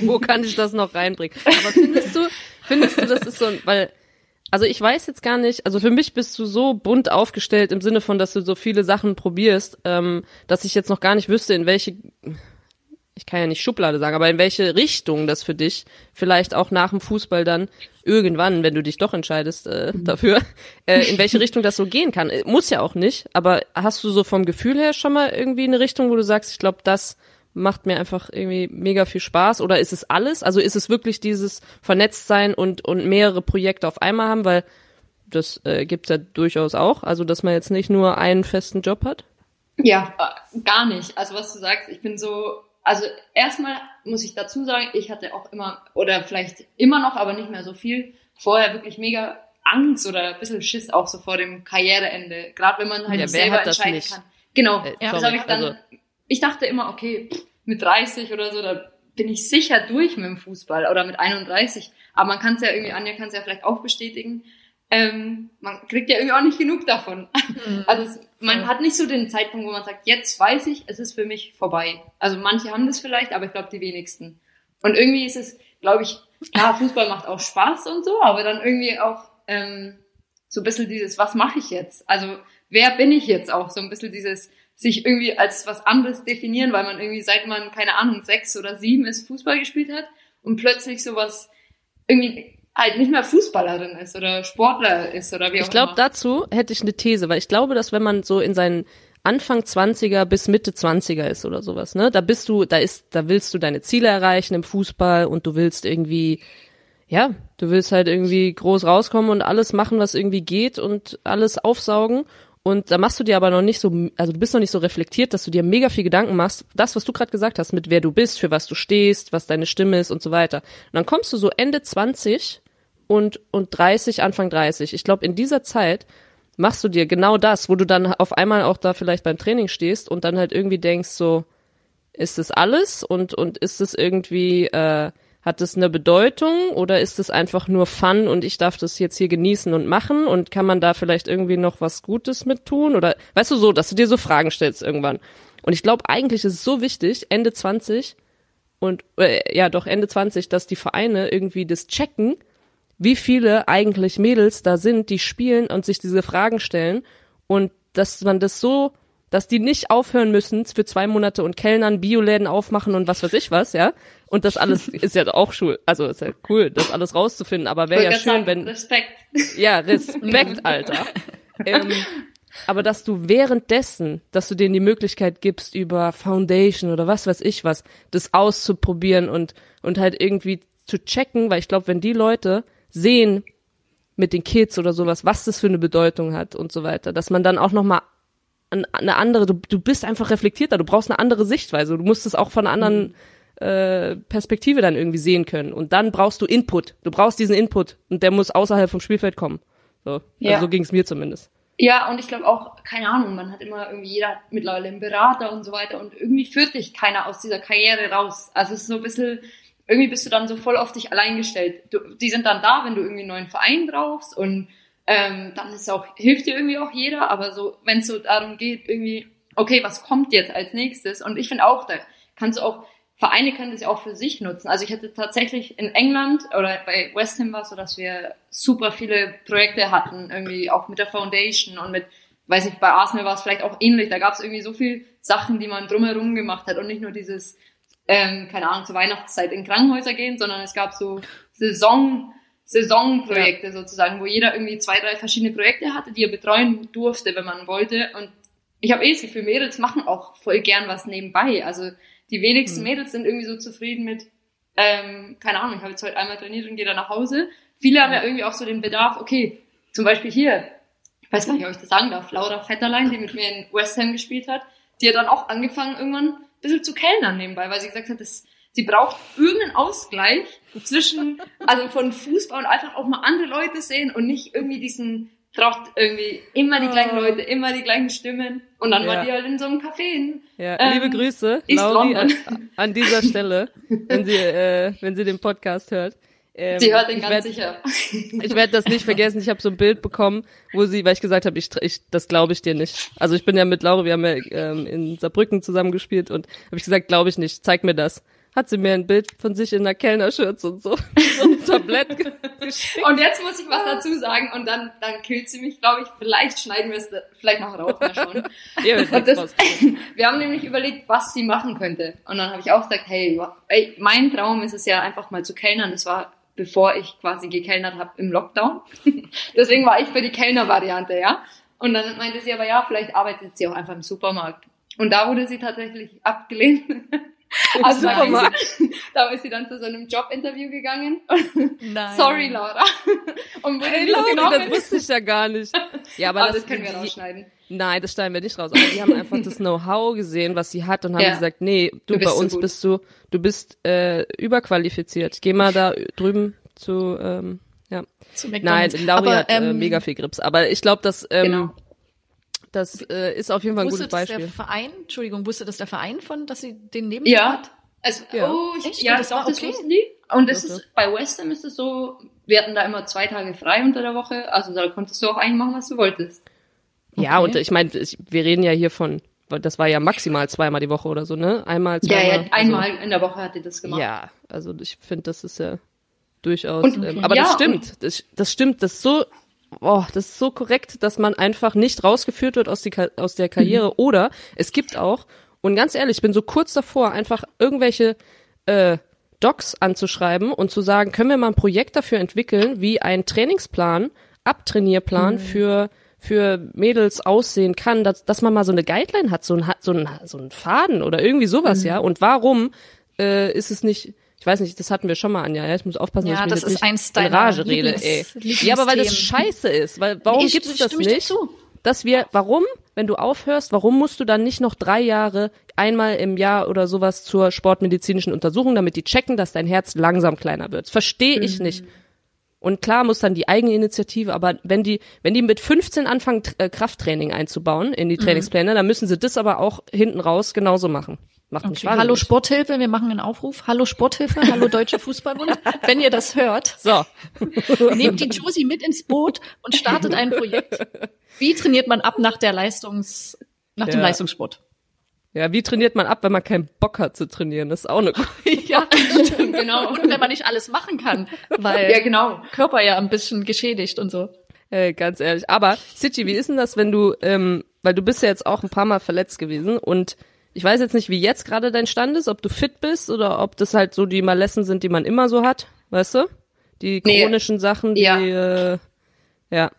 Wo kann ich das noch reinbringen? Aber findest du, findest du, das ist so ein, weil, also ich weiß jetzt gar nicht, also für mich bist du so bunt aufgestellt im Sinne von, dass du so viele Sachen probierst, ähm, dass ich jetzt noch gar nicht wüsste, in welche, ich kann ja nicht Schublade sagen, aber in welche Richtung das für dich vielleicht auch nach dem Fußball dann irgendwann, wenn du dich doch entscheidest äh, dafür, [laughs] äh, in welche Richtung das so gehen kann. Äh, Muss ja auch nicht, aber hast du so vom Gefühl her schon mal irgendwie eine Richtung, wo du sagst, ich glaube, das macht mir einfach irgendwie mega viel Spaß oder ist es alles? Also ist es wirklich dieses Vernetztsein und, und mehrere Projekte auf einmal haben, weil das äh, gibt's ja durchaus auch, also dass man jetzt nicht nur einen festen Job hat? Ja, gar nicht. Also was du sagst, ich bin so, also erstmal muss ich dazu sagen, ich hatte auch immer, oder vielleicht immer noch, aber nicht mehr so viel, vorher wirklich mega Angst oder ein bisschen Schiss auch so vor dem Karriereende. Gerade wenn man halt Ja, selber hat das entscheiden nicht? kann. Genau, Äh, das sorry, habe ich dann, also- ich dachte immer, okay, pff, mit 30 oder so, da bin ich sicher durch mit dem Fußball oder mit 31. Aber man kann es ja irgendwie, Anja kann es ja vielleicht auch bestätigen, ähm, man kriegt ja irgendwie auch nicht genug davon. [laughs] Also es, man hat nicht so den Zeitpunkt, wo man sagt, jetzt weiß ich, es ist für mich vorbei. Also manche haben das vielleicht, aber ich glaube die wenigsten. Und irgendwie ist es, glaube ich, klar, Fußball macht auch Spaß und so, aber dann irgendwie auch ähm, so ein bisschen dieses, was mache ich jetzt? Also wer bin ich jetzt auch? So ein bisschen dieses sich irgendwie als was anderes definieren, weil man irgendwie seit man, keine Ahnung, sechs oder sieben ist, Fußball gespielt hat und plötzlich sowas irgendwie halt nicht mehr Fußballerin ist oder Sportler ist oder wie auch Ich glaube, immer. dazu hätte ich eine These, weil ich glaube, dass wenn man so in seinen Anfang 20er bis Mitte 20er ist oder sowas, ne, da bist du, da ist, da willst du deine Ziele erreichen im Fußball und du willst irgendwie, ja, du willst halt irgendwie groß rauskommen und alles machen, was irgendwie geht und alles aufsaugen. Und da machst du dir aber noch nicht so, also du bist noch nicht so reflektiert, dass du dir mega viel Gedanken machst, das, was du gerade gesagt hast, mit wer du bist, für was du stehst, was deine Stimme ist und so weiter. Und dann kommst du so Ende 20 und, und 30, Anfang 30. Ich glaube, in dieser Zeit machst du dir genau das, wo du dann auf einmal auch da vielleicht beim Training stehst und dann halt irgendwie denkst so, ist das alles und, und ist es irgendwie, äh, hat es eine Bedeutung oder ist es einfach nur Fun und ich darf das jetzt hier genießen und machen? Und kann man da vielleicht irgendwie noch was Gutes mit tun? Oder weißt du so, dass du dir so Fragen stellst irgendwann. Und ich glaube, eigentlich ist es so wichtig, Ende 20 und äh, ja doch Ende 20, dass die Vereine irgendwie das checken, wie viele eigentlich Mädels da sind, die spielen und sich diese Fragen stellen. Und dass man das so, dass die nicht aufhören müssen für zwei Monate und Kellnern, Bioläden aufmachen und was weiß ich was, ja. Und das alles [laughs] ist ja auch schul, also ist ja cool, das alles rauszufinden, aber wäre ja schön, wenn, Respekt. ja, Respekt, [laughs] Alter. ähm, aber dass du währenddessen, dass du denen die Möglichkeit gibst, über Foundation oder was weiß ich was, das auszuprobieren und, und halt irgendwie zu checken, weil ich glaube, wenn die Leute sehen mit den Kids oder sowas, was das für eine Bedeutung hat und so weiter, dass man dann auch nochmal eine andere, du, du bist einfach reflektierter, du brauchst eine andere Sichtweise, du musst es auch von einer anderen äh, Perspektive dann irgendwie sehen können. Und dann brauchst du Input. Du brauchst diesen Input und der muss außerhalb vom Spielfeld kommen. So, Ja. also so ging es mir zumindest. Ja, und ich glaube auch, keine Ahnung, man hat immer irgendwie, jeder hat mittlerweile einen Berater und so weiter und irgendwie führt dich keiner aus dieser Karriere raus. Also es ist so ein bisschen, irgendwie bist du dann so voll auf dich allein gestellt. Du, die sind dann da, wenn du irgendwie einen neuen Verein brauchst und ähm, dann ist auch, hilft dir irgendwie auch jeder, aber so, wenn es so darum geht, irgendwie, okay, was kommt jetzt als nächstes? Und ich finde auch, da kannst du auch, Vereine können das ja auch für sich nutzen. Also ich hatte tatsächlich in England oder bei West Ham war es so, dass wir super viele Projekte hatten, irgendwie auch mit der Foundation und mit, weiß nicht, bei Arsenal war es vielleicht auch ähnlich. Da gab es irgendwie so viel Sachen, die man drumherum gemacht hat und nicht nur dieses, ähm, keine Ahnung, zur Weihnachtszeit in Krankenhäuser gehen, sondern es gab so Saison, Saisonprojekte sozusagen, wo jeder irgendwie zwei, drei verschiedene Projekte hatte, die er betreuen durfte, wenn man wollte. Und ich habe eh das Gefühl, Mädels machen auch voll gern was nebenbei. Also die wenigsten Mädels sind irgendwie so zufrieden mit, ähm, keine Ahnung, ich habe jetzt heute einmal trainiert und gehe dann nach Hause. Viele haben ja irgendwie auch so den Bedarf, okay, zum Beispiel hier, ich weiß gar nicht, ob ich das sagen darf, Laura Vetterlein, die mit mir in West Ham gespielt hat, die hat dann auch angefangen, irgendwann ein bisschen zu kellnern nebenbei, weil sie gesagt hat, dass sie braucht irgendeinen Ausgleich zwischen, also von Fußball und einfach auch mal andere Leute sehen und nicht irgendwie diesen, braucht irgendwie immer die gleichen Oh. Leute, immer die gleichen Stimmen. Und dann Ja. war die halt in so einem Café Ja, Ähm, liebe Grüße, Lauri, an, an dieser Stelle, wenn sie, äh, wenn sie den Podcast hört. Ähm, Sie hört den ganz werd- sicher. Ich werde das nicht vergessen. Ich habe so ein Bild bekommen, wo sie, weil ich gesagt habe, ich, ich das glaube ich dir nicht. Also ich bin ja mit Laura, wir haben ja ähm, in Saarbrücken zusammengespielt und habe ich gesagt, glaube ich nicht. Zeig mir das. Hat sie mir ein Bild von sich in einer Kellnerschürze und so, [laughs] so ein Tablett ge- geschickt. Und jetzt muss ich was dazu sagen und dann, dann killt sie mich, glaube ich. Vielleicht schneiden wir es vielleicht noch raus, mal Und nichts das, [laughs] wir haben nämlich überlegt, was sie machen könnte. Und dann habe ich auch gesagt, hey, ey, mein Traum ist es ja einfach mal zu kellnern. Das war bevor ich quasi gekellnert habe im Lockdown. [laughs] Deswegen war ich für die Kellner-Variante, ja. Und dann meinte sie aber, ja, vielleicht arbeitet sie auch einfach im Supermarkt. Und da wurde sie tatsächlich abgelehnt. Also da ist, Supermarkt. sie, [laughs] da ist sie dann zu so einem Jobinterview gegangen. Nein. Sorry, Laura. [laughs] Und wurde Ey, nicht Laura, das wusste ich ja gar nicht. Ja, aber, Aber das, das können wir die- rausschneiden. Nein, das schneiden wir nicht raus. Aber die haben einfach das [laughs] Know-how gesehen, was sie hat und haben Ja. gesagt, nee, du, Du bei so uns gut. bist du, du bist äh, überqualifiziert. Geh mal da drüben zu, ähm, ja. Zu Nein, McDonald's. Lauri Aber, hat äh, ähm, mega viel Grips. Aber ich glaube, dass ähm, Genau. Das äh, ist auf jeden Fall ein Wusste gutes das der Beispiel. Verein, Entschuldigung, wusste das der Verein von, dass sie den neben Ja. hat? Es, Ja. Oh, ich, Echt? ja, Das das, war auch, das okay? wussten die. Und es Doch, ist, bei West Ham ist es so, wir hatten da immer zwei Tage frei unter der Woche, also da konntest du auch eigentlich machen, was du wolltest. Ja, Okay. und ich meine, wir reden ja hier von, das war ja maximal zweimal die Woche oder so, ne? Einmal, Ja, zweimal. ja, also- einmal in der Woche hat die das gemacht. Ja, also ich finde, das ist ja durchaus. Und- ähm, aber ja, das stimmt. Das, das stimmt. Das ist so, oh, das ist so korrekt, dass man einfach nicht rausgeführt wird aus, die, aus der Karriere. Mhm. Oder es gibt auch, und ganz ehrlich, ich bin so kurz davor, einfach irgendwelche äh, Docs anzuschreiben und zu sagen, können wir mal ein Projekt dafür entwickeln, wie ein Trainingsplan, Abtrainierplan Mhm. für für Mädels aussehen kann, dass, dass man mal so eine Guideline hat, so ein, so ein, so ein Faden oder irgendwie sowas, Mhm. ja. Und warum äh, ist es nicht, ich weiß nicht, das hatten wir schon mal, Anja, ja, ich muss aufpassen, Ja, dass ich das ist nicht eins in Rage rede, ey. Ja, aber weil das scheiße ist, weil warum gibt es das nicht? zu. Dass wir, warum, wenn du aufhörst, warum musst du dann nicht noch drei Jahre einmal im Jahr oder sowas zur sportmedizinischen Untersuchung, damit die checken, dass dein Herz langsam kleiner wird? Verstehe ich nicht. Und klar muss dann die Eigeninitiative, aber wenn die, wenn die mit 15 anfangen, äh, Krafttraining einzubauen in die Trainingspläne, dann müssen sie das aber auch hinten raus genauso machen. Macht Okay. Hallo Sporthilfe, wir machen einen Aufruf. Hallo Sporthilfe, hallo Deutsche [laughs] Fußballbund. Wenn ihr das hört, So, [laughs] nehmt die Josie mit ins Boot und startet ein Projekt. Wie trainiert man ab nach der Leistungs, nach dem Ja. Leistungssport? ja, wie trainiert man ab, wenn man keinen Bock hat zu trainieren? Das ist auch eine [laughs] Ja, genau. und wenn man nicht alles machen kann, weil Ja, genau. Körper ja ein bisschen geschädigt und so. Äh, ganz ehrlich. Aber, Sichi, wie ist denn das, wenn du, ähm, weil du bist ja jetzt auch ein paar Mal verletzt gewesen und ich weiß jetzt nicht, wie jetzt gerade dein Stand ist, ob du fit bist oder ob das halt so die Malessen sind, die man immer so hat, weißt du? Die Nee. chronischen Sachen, die, Ja. äh, ja.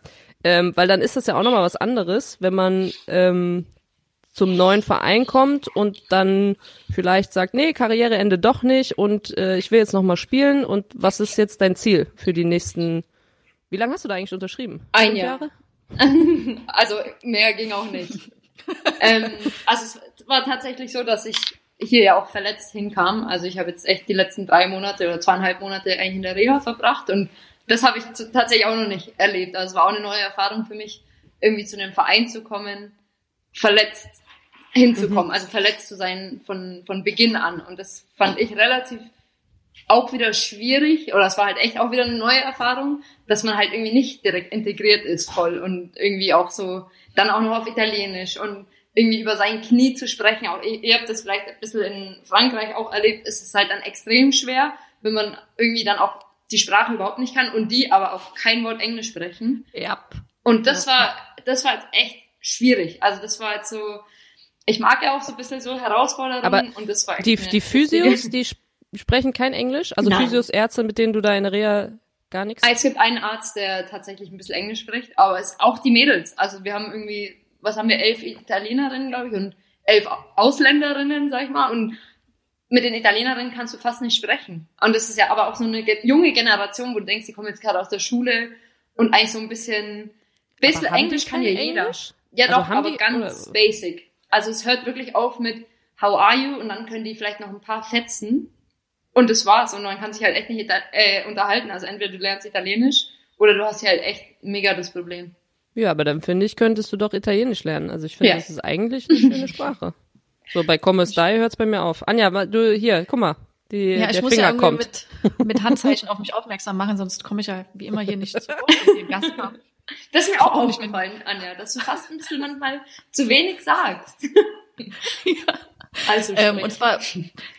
Ähm, weil dann ist das ja auch nochmal was anderes, wenn man ähm, zum neuen Verein kommt und dann vielleicht sagt, nee, Karriereende doch nicht und äh, ich will jetzt nochmal spielen und was ist jetzt dein Ziel für die nächsten, wie lange hast du da eigentlich unterschrieben? Ein Jahr. Jahre? [laughs] Also mehr ging auch nicht. Ähm, also es war tatsächlich so, dass ich hier ja auch verletzt hinkam. Also ich habe jetzt echt die letzten drei Monate oder zweieinhalb Monate eigentlich in der Reha verbracht und das habe ich tatsächlich auch noch nicht erlebt. Also es war auch eine neue Erfahrung für mich, irgendwie zu einem Verein zu kommen, verletzt hinzukommen, also verletzt zu sein von, von Beginn an. Und das fand ich relativ auch wieder schwierig, oder es war halt echt auch wieder eine neue Erfahrung, dass man halt irgendwie nicht direkt integriert ist voll und irgendwie auch so, dann auch noch auf Italienisch und irgendwie über sein Knie zu sprechen. Auch ihr, ihr habt das vielleicht ein bisschen in Frankreich auch erlebt, ist es halt dann extrem schwer, wenn man irgendwie dann auch die Sprache überhaupt nicht kann und die aber auch kein Wort Englisch sprechen. Ja. Und das war, das war jetzt echt schwierig. Also das war jetzt so, ich mag ja auch so ein bisschen so Herausforderungen Aber und das war echt Die, die Physios, die sp- sprechen kein Englisch? Also Nein. Physios, Ärzte, mit denen du da in der Reha gar nichts? Es gibt einen Arzt, der tatsächlich ein bisschen Englisch spricht, aber es auch die Mädels. Also wir haben irgendwie, was haben wir, elf Italienerinnen, glaube ich, und elf Ausländerinnen, sag ich mal, und mit den Italienerinnen kannst du fast nicht sprechen. Und das ist ja aber auch so eine ge- junge Generation, wo du denkst, die kommen jetzt gerade aus der Schule und eigentlich so ein bisschen, bisschen Englisch kann ja jeder. Englisch? Ja Also doch, aber die- ganz oder- basic. Also es hört wirklich auf mit How are you? Und dann können die vielleicht noch ein paar Fetzen. Und das war's. Und man kann sich halt echt nicht äh, unterhalten. Also entweder du lernst Italienisch oder du hast hier halt echt mega das Problem. Ja, aber dann finde ich, könntest du doch Italienisch lernen. Also ich finde, Ja. das ist eigentlich eine schöne [laughs] Sprache. So, bei Come Stai hört's bei mir auf. Anja, du, hier, guck mal. die, Ja, ich der muss Finger ja irgendwie kommt. mit, mit Handzeichen auf [laughs] mich aufmerksam machen, sonst komme ich ja wie immer hier nicht zu [laughs] Gast. Das ist mir auch Auch nicht aufgefallen, Anja, dass du fast ein bisschen manchmal zu wenig sagst. Also Ähm, und zwar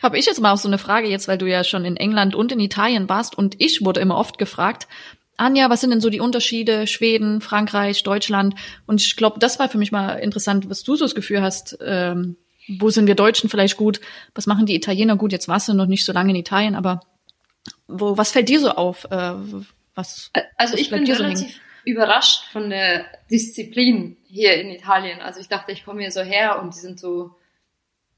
habe ich jetzt mal auch so eine Frage jetzt, weil du ja schon in England und in Italien warst und ich wurde immer oft gefragt, Anja, was sind denn so die Unterschiede Schweden, Frankreich, Deutschland? Und ich glaube, das war für mich mal interessant, was du so das Gefühl hast, ähm, wo sind wir Deutschen vielleicht gut, was machen die Italiener gut? Jetzt warst du noch nicht so lange in Italien, aber wo, was fällt dir so auf? Äh, was? Also Was ich bin dir so relativ überrascht von der Disziplin hier in Italien. Also ich dachte, ich komme hier so her und die sind so,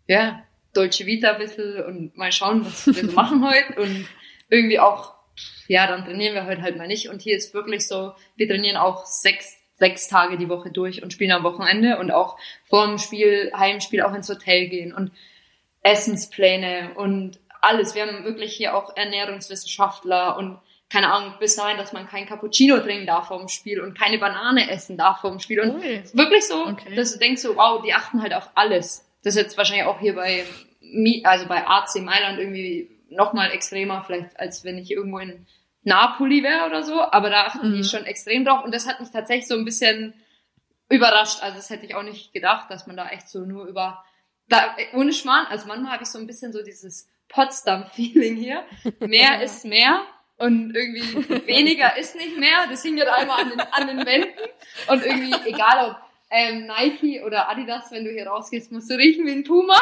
ja, Dolce Vita ein bisschen und mal schauen, was wir so machen heute und irgendwie auch, ja, dann trainieren wir heute halt mal nicht und hier ist wirklich so, wir trainieren auch sechs, sechs Tage die Woche durch und spielen am Wochenende und auch vor dem Spiel, Heimspiel auch ins Hotel gehen und Essenspläne und alles. Wir haben wirklich hier auch Ernährungswissenschaftler und keine Ahnung, bis dahin, dass man kein Cappuccino trinken darf vor dem Spiel und keine Banane essen darf vor dem Spiel. Und ist wirklich so, Okay. dass du denkst so, wow, die achten halt auf alles. Das ist jetzt wahrscheinlich auch hier bei, also bei AC Mailand irgendwie nochmal extremer, vielleicht als wenn ich irgendwo in Napoli wäre oder so, aber da achten die Mhm. schon extrem drauf und das hat mich tatsächlich so ein bisschen überrascht. Also das hätte ich auch nicht gedacht, dass man da echt so nur über, da, ohne Schmarrn, also manchmal habe ich so ein bisschen so dieses Potsdam-Feeling hier. Mehr [laughs] ist mehr und irgendwie weniger ist nicht mehr. Das hing ja da einmal an den, an den Wänden und irgendwie, egal ob ähm, Nike oder Adidas, wenn du hier rausgehst, musst du riechen wie ein Puma.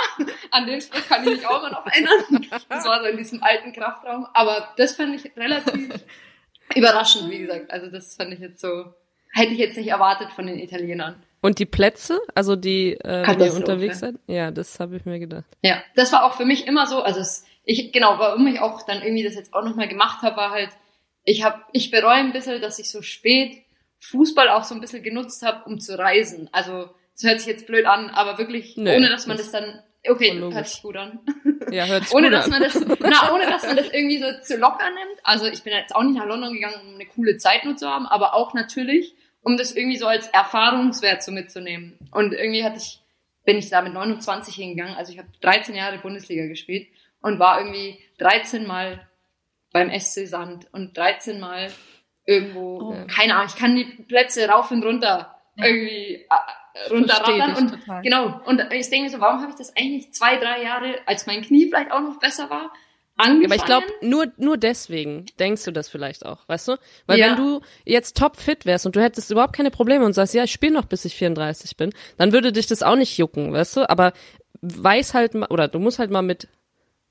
An den Spruch kann ich mich auch immer noch erinnern. Das war so in diesem alten Kraftraum. Aber das fand ich relativ überraschend, wie gesagt. Also das fand ich jetzt so, hätte ich jetzt nicht erwartet von den Italienern. Und die Plätze, also die, äh, wenn ihr unterwegs seid? Ja, das habe ich mir gedacht. Ja, das war auch für mich immer so, also es, ich, genau, warum ich auch dann irgendwie das jetzt auch nochmal gemacht habe, war halt, ich habe, ich bereue ein bisschen, dass ich so spät Fußball auch so ein bisschen genutzt habe, um zu reisen. Also, das hört sich jetzt blöd an, aber wirklich, Nee, ohne dass man das das dann, okay, hört sich gut an. Ja, hört sich [laughs] Ohne gut dass an. man das, na, ohne dass man das irgendwie so zu locker nimmt. Also, ich bin jetzt auch nicht nach London gegangen, um eine coole Zeit nur zu haben, aber auch natürlich, um das irgendwie so als Erfahrungswert so mitzunehmen. Und irgendwie hatte ich, bin ich da mit 29 hingegangen. Also ich habe 13 Jahre Bundesliga gespielt und war irgendwie 13 Mal beim SC Sand und 13 Mal irgendwo, Oh. keine Ahnung, ich kann die Plätze rauf und runter Ja. irgendwie äh, runterrattern dich und total. genau. Und ich denke mir so, warum habe ich das eigentlich zwei, drei Jahre, als mein Knie vielleicht auch noch besser war, angefangen? aber ich glaube, nur, nur deswegen denkst du das vielleicht auch, weißt du? Weil Ja. wenn du jetzt top fit wärst und du hättest überhaupt keine Probleme und sagst, ja, ich spiele noch bis ich 34 bin, dann würde dich das auch nicht jucken, weißt du? Aber weiß halt mal, oder du musst halt mal mit,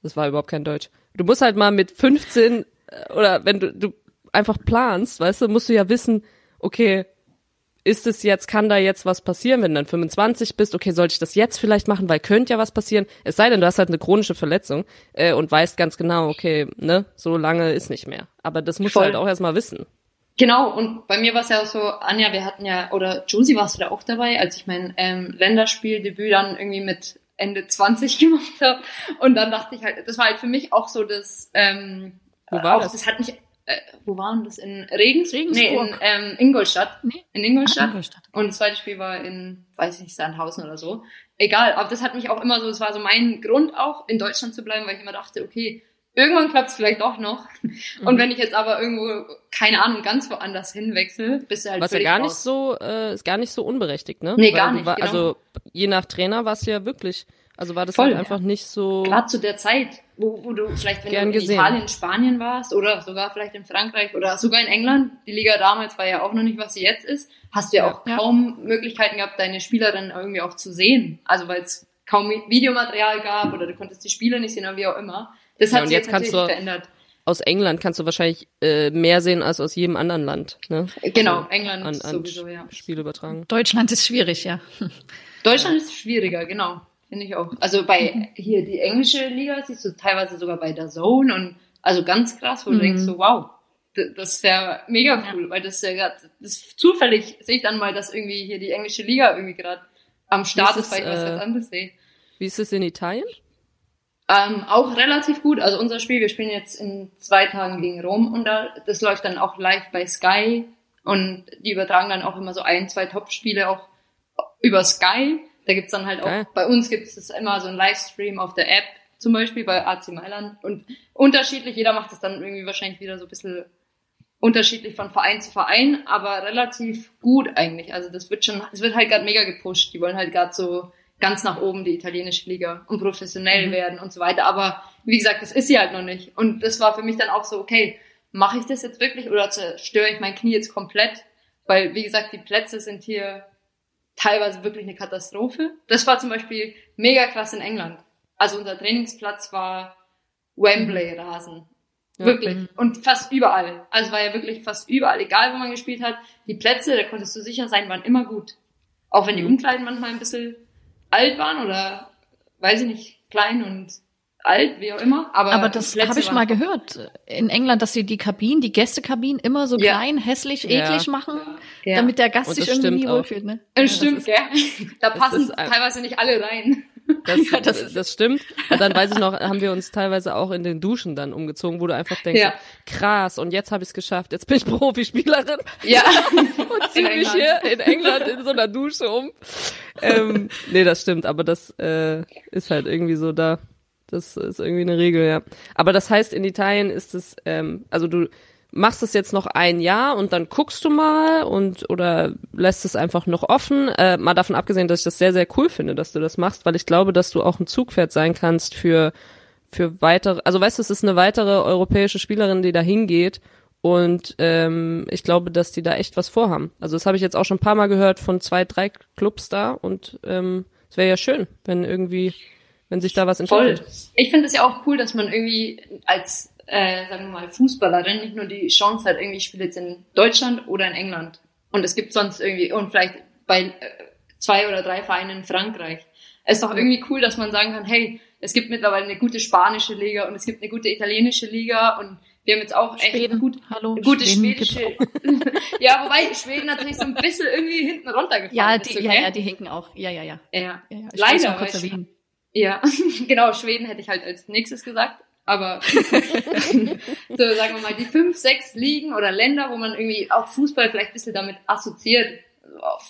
das war überhaupt kein Deutsch, du musst halt mal mit 15 äh, oder wenn du, du einfach planst, weißt du, musst du ja wissen, okay, ist es jetzt, kann da jetzt was passieren, wenn du dann 25 bist, okay, sollte ich das jetzt vielleicht machen, weil könnte ja was passieren, es sei denn, du hast halt eine chronische Verletzung äh, und weißt ganz genau, okay, ne, so lange ist nicht mehr. Aber das musst Voll. du halt auch erstmal wissen. Genau, und bei mir war es ja auch so, Anja, wir hatten ja, oder Josie, warst du da auch dabei, als ich mein ähm, Länderspieldebüt dann irgendwie mit Ende 20 [laughs] gemacht habe. Und dann dachte ich halt, das war halt für mich auch so das, ähm, Wo war auch, das? das hat mich, äh, wo waren das? In Regens Regensburg. Nee, in ähm, Ingolstadt. Nee. In Ingolstadt. Ingolstadt. Und das zweite Spiel war in, weiß ich nicht, Sandhausen oder so. Egal, aber das hat mich auch immer so, das war so mein Grund auch, in Deutschland zu bleiben, weil ich immer dachte, okay, irgendwann klappt es vielleicht doch noch. Mhm. Und wenn ich jetzt aber irgendwo, keine Ahnung, ganz woanders hinwechsel, bist du halt Was ja gar nicht raus. so, äh, ist gar nicht so unberechtigt, ne? Nee, Weil gar nicht, War, genau. Also je nach Trainer war es ja wirklich, also war das Voll, halt ja. einfach nicht so. Gerade zu der Zeit, wo, wo du vielleicht, wenn du in gesehen. Italien, Spanien warst oder sogar vielleicht in Frankreich oder sogar in England, die Liga damals war ja auch noch nicht, was sie jetzt ist, hast du ja auch Ja. kaum Möglichkeiten gehabt, deine Spielerinnen irgendwie auch zu sehen. Also weil es kaum Videomaterial gab oder du konntest die Spiele nicht sehen oder wie auch immer. Das Ja, hat sich jetzt jetzt kannst natürlich du- verändert. Aus England kannst du wahrscheinlich äh, mehr sehen als aus jedem anderen Land, ne? Genau, Also England an, an sowieso, ja. Spiel übertragen. Deutschland ist schwierig, ja. Deutschland ist schwieriger, genau. Finde ich auch. Also bei hier die englische Liga siehst du teilweise sogar bei der Zone und also ganz krass, wo du Mhm. denkst so, wow, das ist ja mega cool, weil das ist ja gerade, zufällig sehe ich dann mal, dass irgendwie hier die englische Liga irgendwie gerade am Start ist, ist weil ich es, was äh, ganz anderes sehe. Wie ist es in Italien? Ähm, auch relativ gut. Also unser Spiel, wir spielen jetzt in zwei Tagen gegen Rom und da, das läuft dann auch live bei Sky und die übertragen dann auch immer so ein, zwei Top-Spiele auch über Sky. Da gibt's dann halt auch, Geil. bei uns gibt es immer so ein Livestream auf der App zum Beispiel bei AC Mailand. Und unterschiedlich, jeder macht es dann irgendwie wahrscheinlich wieder so ein bisschen unterschiedlich von Verein zu Verein, aber relativ gut eigentlich. Also das wird schon, es wird halt gerade mega gepusht. Die wollen halt gerade so ganz nach oben die italienische Liga und professionell mhm. werden und so weiter. Aber wie gesagt, das ist sie halt noch nicht. Und das war für mich dann auch so, okay, mache ich das jetzt wirklich oder zerstöre ich mein Knie jetzt komplett? Weil, wie gesagt, die Plätze sind hier teilweise wirklich eine Katastrophe. Das war zum Beispiel mega krass in England. Also unser Trainingsplatz war Wembley-Rasen. Ja. Wirklich. Mhm. Und fast überall. Also war ja wirklich fast überall, egal wo man gespielt hat. Die Plätze, da konntest du sicher sein, waren immer gut. Auch wenn die mhm. Umkleiden manchmal ein bisschen alt waren oder, weiß ich nicht, klein und alt, wie auch immer. Aber, aber das habe ich mal gehört in England, dass sie die Kabinen, die Gästekabinen immer so ja. klein, hässlich, eklig ja. machen, ja. damit der Gast sich irgendwie nie wohlfühlt. Ne? Das stimmt, ja. [laughs] Da passen teilweise nicht alle rein. Das, [laughs] ja, das, das stimmt. Und dann weiß ich noch, haben wir uns teilweise auch in den Duschen dann umgezogen, wo du einfach denkst, ja. krass, und jetzt habe ich es geschafft, jetzt bin ich [laughs] Profispielerin. Ja. und ziehe mich hier in England in so einer Dusche um. Ähm, nee, das stimmt, aber das äh, ist halt irgendwie so da. Das ist irgendwie eine Regel, ja. Aber das heißt, in Italien ist es, ähm, also du machst es jetzt noch ein Jahr und dann guckst du mal und oder lässt es einfach noch offen. Äh, mal davon abgesehen, dass ich das sehr, sehr cool finde, dass du das machst, weil ich glaube, dass du auch ein Zugpferd sein kannst für, für weitere, also weißt du, es ist eine weitere europäische Spielerin, die da hingeht und ähm, ich glaube, dass die da echt was vorhaben. Also das habe ich jetzt auch schon ein paar Mal gehört von zwei, drei Clubs da und ähm, es wäre ja schön, wenn irgendwie, wenn sich da was entwickelt. Voll. Ich finde es ja auch cool, dass man irgendwie als äh, sagen wir mal, Fußballerin nicht nur die Chance hat, irgendwie spielt jetzt in Deutschland oder in England. Und es gibt sonst irgendwie, und vielleicht bei äh, zwei oder drei Vereinen in Frankreich. Es ist doch irgendwie cool, dass man sagen kann, hey, es gibt mittlerweile eine gute spanische Liga und es gibt eine gute italienische Liga und wir haben jetzt auch echt Schweden. gut, Hallo, gute Schweden schwedische. [laughs] ja, wobei Schweden natürlich so ein bisschen irgendwie hinten runtergefallen ja, die, ist. Okay? Ja, ja, die hinken auch. Ja, ja, ja. Ja, ja. ja, ja. Leider. Kurz erwähnen. Ja, [laughs] genau, Schweden hätte ich halt als nächstes gesagt aber [laughs] so sagen wir mal, die fünf, sechs Ligen oder Länder, wo man irgendwie auch Fußball vielleicht ein bisschen damit assoziiert,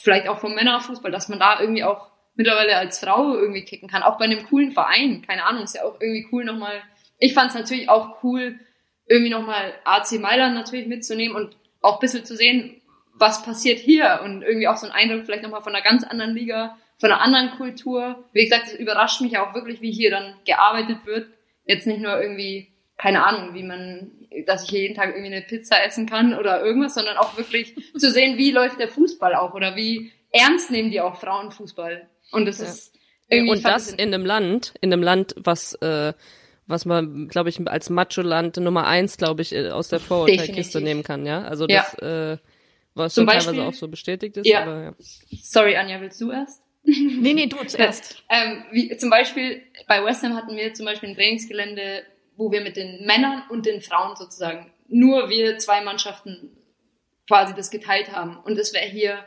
vielleicht auch vom Männerfußball, dass man da irgendwie auch mittlerweile als Frau irgendwie kicken kann, auch bei einem coolen Verein, keine Ahnung, ist ja auch irgendwie cool nochmal. Ich fand es natürlich auch cool, irgendwie nochmal AC Mailand natürlich mitzunehmen und auch ein bisschen zu sehen, was passiert hier und irgendwie auch so ein Eindruck vielleicht nochmal von einer ganz anderen Liga, von einer anderen Kultur. Wie gesagt, es überrascht mich auch wirklich, wie hier dann gearbeitet wird Jetzt nicht nur irgendwie, keine Ahnung, wie man, dass ich jeden Tag irgendwie eine Pizza essen kann oder irgendwas, sondern auch wirklich [laughs] zu sehen, wie läuft der Fußball auch oder wie ernst nehmen die auch Frauenfußball. Und das ja. ist irgendwie. Und das in einem Land, in einem Land, was, äh, was man, glaube ich, als Macho-Land Nummer eins, glaube ich, äh, aus der Vorurteilkiste nehmen kann, ja. Also das, ja. äh, was Zum Beispiel, teilweise auch so bestätigt ist. Ja. Aber, ja. Sorry, Anja, willst du erst? Nee, nee, du zuerst. [laughs] ähm, wie, zum Beispiel bei West Ham hatten wir zum Beispiel ein Trainingsgelände, wo wir mit den Männern und den Frauen sozusagen nur wir zwei Mannschaften quasi das geteilt haben. Und das wäre hier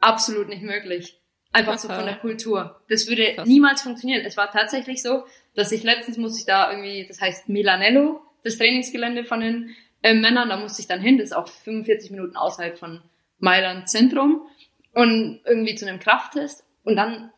absolut nicht möglich. Einfach so von der Kultur. Das würde Krass. niemals funktionieren. Es war tatsächlich so, dass ich letztens muss ich da irgendwie, das heißt Milanello, das Trainingsgelände von den äh, Männern, da musste ich dann hin, das ist auch 45 Minuten außerhalb von Mailand Zentrum und irgendwie zu einem Krafttest und dann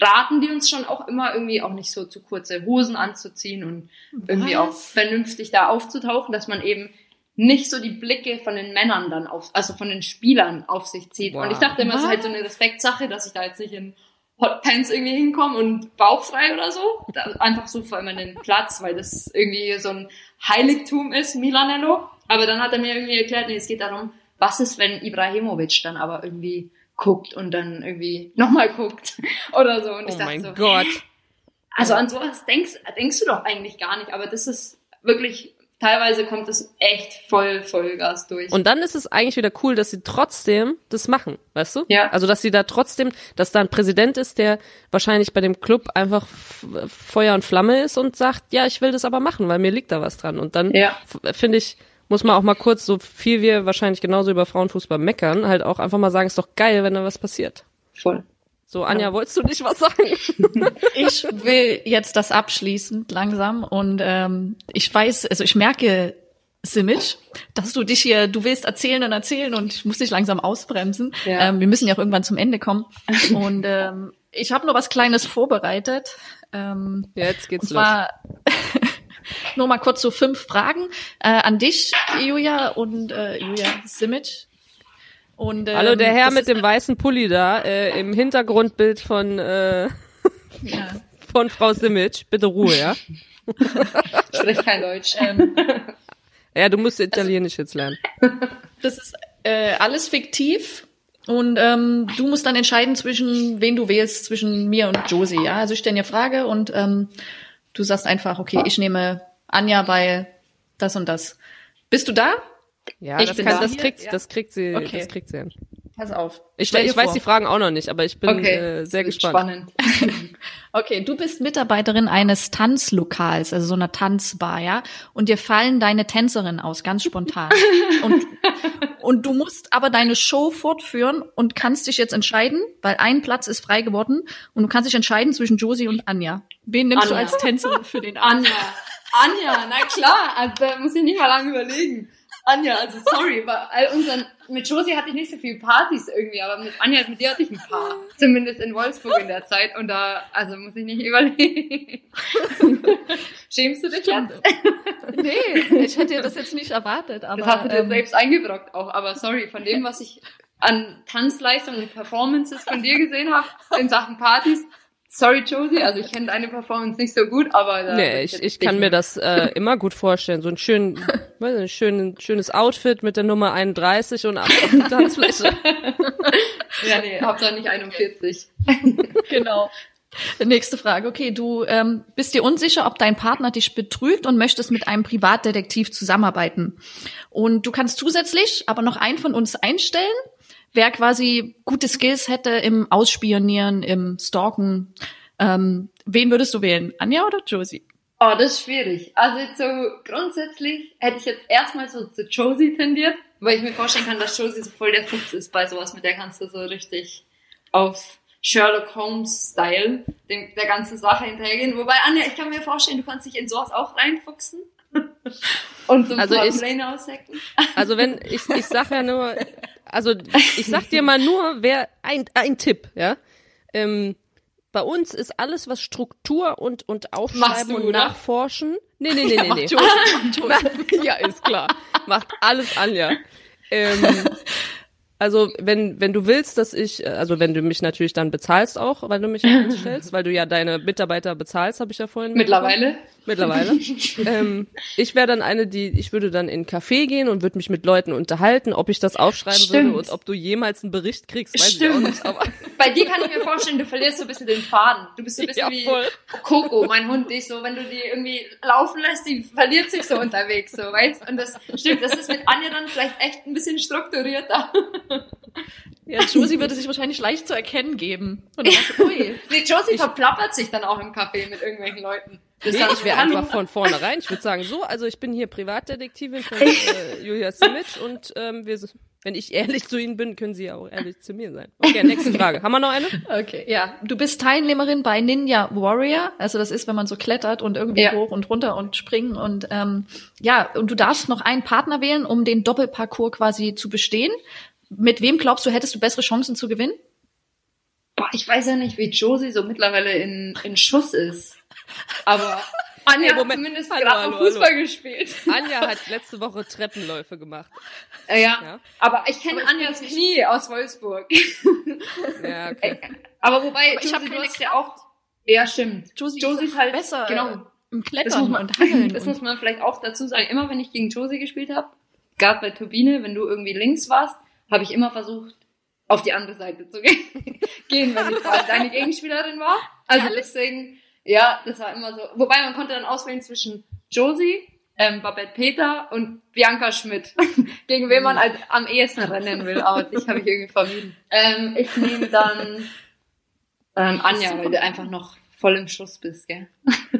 raten die uns schon auch immer irgendwie auch nicht so zu kurze Hosen anzuziehen und Was? irgendwie auch vernünftig da aufzutauchen, dass man eben nicht so die Blicke von den Männern dann auf, also von den Spielern auf sich zieht. Wow. Und ich dachte immer, es ist halt so eine Respektsache, dass ich da jetzt nicht in Hotpants irgendwie hinkomme und bauchfrei oder so. Da, einfach so vor allem den Platz, weil das irgendwie so ein Heiligtum ist, Milanello. Aber dann hat er mir irgendwie erklärt, nee, es geht darum, was ist, wenn Ibrahimovic dann aber irgendwie guckt und dann irgendwie nochmal guckt [laughs] oder so. Und ich oh dachte mein so, Gott. Also an sowas denkst, denkst du doch eigentlich gar nicht, aber das ist wirklich, teilweise kommt es echt voll Vollgas durch. Und dann ist es eigentlich wieder cool, dass sie trotzdem das machen, weißt du? Ja. Also, dass sie da trotzdem, dass da ein Präsident ist, der wahrscheinlich bei dem Club einfach Feuer und Flamme ist und sagt, ja, ich will das aber machen, weil mir liegt da was dran. Und dann ja. finde ich, muss man auch mal kurz, so viel wir wahrscheinlich genauso über Frauenfußball meckern, halt auch einfach mal sagen, ist doch geil, wenn da was passiert. Voll. So, Anja, ja. wolltest du nicht was sagen? [laughs] ich will jetzt das abschließend langsam und ähm, ich weiß, also ich merke, Simic, dass du dich hier, du willst erzählen und erzählen und ich muss dich langsam ausbremsen. Ja. Ähm, wir müssen ja auch irgendwann zum Ende kommen. Und ähm, Ich habe noch was Kleines vorbereitet. Ähm, Ja, jetzt geht's und los. [laughs] nur mal kurz so fünf Fragen äh, an dich, Julia und äh, Julia Simic. Und, ähm, Hallo, der Herr mit dem weißen Pulli da, äh, im Hintergrundbild von, äh, Ja. von Frau Simic. Bitte Ruhe, ja? [laughs] Spricht kein Deutsch. Ähm, Ja, du musst Italienisch jetzt lernen. Das ist äh, alles fiktiv. Und ähm, du musst dann entscheiden, zwischen wen du wählst, zwischen mir und Josie. Ja, also ich stelle dir eine Frage und ähm, du sagst einfach, okay, ich nehme Anja bei das und das. Bist du da? Ja, Ich das, bin kann, da. das kriegt, Ja. das kriegt sie, Okay. das kriegt sie hin. Pass auf. Ich, ich dir weiß die Fragen auch noch nicht, aber ich bin Okay. äh, sehr Das wird gespannt. Spannend. [laughs] Okay, du bist Mitarbeiterin eines Tanzlokals, also so einer Tanzbar, ja, und dir fallen deine Tänzerinnen aus, ganz spontan. [laughs] und, und du musst aber deine Show fortführen und kannst dich jetzt entscheiden, weil ein Platz ist frei geworden und du kannst dich entscheiden zwischen Josie und Anja. Wen nimmst du Anja. als Tänzerin für den [laughs] Abend? Anja. Anja, na klar. Also da muss ich nicht mal lange überlegen. Anja, also sorry, bei all unseren, mit Josie hatte ich nicht so viele Partys irgendwie, aber mit Anja, mit dir hatte ich ein paar. Zumindest in Wolfsburg in der Zeit und da, also muss ich nicht überlegen. Schämst du dich jetzt? Nee, ich hätte dir das jetzt nicht erwartet, aber Das hast du dir ähm, selbst eingebrockt auch, aber sorry, von dem, was ich an Tanzleistungen und Performances von dir gesehen habe in Sachen Partys, sorry Josie, also ich kenne deine Performance nicht so gut, aber da Nee, ich, ich kann mir das äh, [laughs] immer gut vorstellen. So ein schön, weiß nicht, schön, schönes Outfit mit der Nummer 31 und ab auf die Tanzfläche. Ja, nee, Hauptsache nicht 41. [laughs] Genau. Nächste Frage. Okay, du ähm, bist dir unsicher, ob dein Partner dich betrügt und möchtest mit einem Privatdetektiv zusammenarbeiten. Und du kannst zusätzlich aber noch einen von uns einstellen, wer quasi gute Skills hätte im Ausspionieren, im Stalken. Ähm, wen würdest du wählen? Anja oder Josie? Oh, das ist schwierig. Also so grundsätzlich hätte ich jetzt erstmal so zu Josie tendiert, weil ich mir vorstellen kann, dass Josie so voll der Fuchs ist bei sowas, mit der kannst du so richtig auf Sherlock Holmes Style dem, der ganzen Sache hinterhergehen. Wobei, Anja, ich kann mir vorstellen, du kannst dich in sowas auch reinfuchsen. Und so ein Also paar ich- Pläne aushacken. Also wenn, [laughs] ich, ich sag ja nur, also ich sag dir mal nur, wer, ein, ein Tipp, ja. Ähm, bei uns ist alles, was Struktur und, und Machst Aufschreiben du, und oder? Nachforschen. Nee, nee, nee, nee, nee. Macht Josie. [laughs] ja, ist klar. Macht alles Anja. Ähm, also, wenn, wenn du willst, dass ich, also wenn du mich natürlich dann bezahlst auch, weil du mich einstellst, [laughs] weil du ja deine Mitarbeiter bezahlst, habe ich ja vorhin Mittlerweile. Mittlerweile. [laughs] ähm, ich wäre dann eine, die, ich würde dann in einen Café gehen und würde mich mit Leuten unterhalten, ob ich das aufschreiben Stimmt. würde und ob du jemals einen Bericht kriegst, weiß ich auch Stimmt. nicht. [laughs] Bei dir kann ich mir vorstellen, du verlierst so ein bisschen den Faden. Du bist so ein bisschen Ja, wie voll. Coco, mein Hund, ist so, wenn du die irgendwie laufen lässt, die verliert sich so unterwegs, so, weißt? Und das stimmt, das ist mit Anja dann vielleicht echt ein bisschen strukturierter. Ja, Josie würde sich wahrscheinlich leicht zu erkennen geben. Und dann du, ui. [laughs] Nee, Josie verplappert sich dann auch im Café mit irgendwelchen Leuten. Das nee, ich wäre einfach [laughs] von vornherein. Ich würde sagen, so, also ich bin hier Privatdetektivin von äh, Julia Simic und ähm, wir, wenn ich ehrlich zu Ihnen bin, können Sie ja auch ehrlich zu mir sein. Okay, nächste Frage. Haben wir noch eine? Okay, ja. Du bist Teilnehmerin bei Ninja Warrior. Also das ist, wenn man so klettert und irgendwie Ja. hoch und runter und springen. Und ähm, ja, und du darfst noch einen Partner wählen, um den Doppelparcours quasi zu bestehen. Mit wem glaubst du, hättest du bessere Chancen zu gewinnen? Boah, ich weiß ja nicht, wie Josie so mittlerweile in, in Schuss ist. Aber [laughs] Anja hat Moment. zumindest Hallo, gerade hallo, Fußball hallo. gespielt. [laughs] Anja hat letzte Woche Treppenläufe gemacht. Äh, ja. Ja. aber ich kenne Anjas Knie aus Wolfsburg. [laughs] Ja, okay. Ey, aber wobei, Aber ich hab Josie, du keine ja auch... Ja, stimmt. Josie, Josie ist halt besser Genau. äh, im Das Klettern muss, man, und Hangeln. das muss man vielleicht auch dazu sagen. Immer wenn ich gegen Josie gespielt habe, gerade bei Turbine, wenn du irgendwie links warst, habe ich immer versucht, auf die andere Seite zu [laughs] gehen, gehen wenn ich deine Gegenspielerin war. Also deswegen, ja, das war immer so. Wobei man konnte dann auswählen zwischen Josie, ähm, Babette Peter und Bianca Schmidt, [laughs] gegen wen man als, am ehesten rennen will. Aber dich habe ich irgendwie vermieden. Ähm, ich nehme dann ähm, Anja, weil du einfach noch voll im Schuss bist, gell?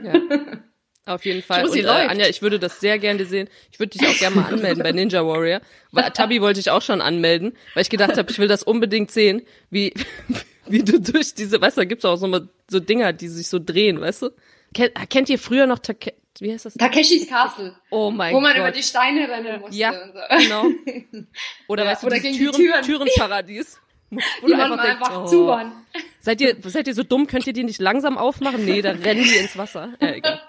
Ja. [laughs] Auf jeden Fall. Und äh. Anja, ich würde das sehr gerne sehen. Ich würde dich auch gerne mal anmelden bei Ninja Warrior. Weil [laughs] Tabi wollte ich auch schon anmelden, weil ich gedacht habe, ich will das unbedingt sehen, wie, [laughs] wie du durch diese, weißt du, da gibt's auch so, mal so Dinger, die sich so drehen, weißt du? Kennt, kennt ihr früher noch Take, wie heißt das? Takeshis Castle. Oh mein wo man Gott. über die Steine rennen musste. Ja, so. genau. [laughs] Oder Ja, weißt du, oder die Türen, Türen. Türenparadies. Wo Die man mal denkst, einfach oh, zu waren. Seid ihr, seid ihr so dumm? Könnt ihr die nicht langsam aufmachen? Nee, da rennen die ins Wasser. Ja, egal.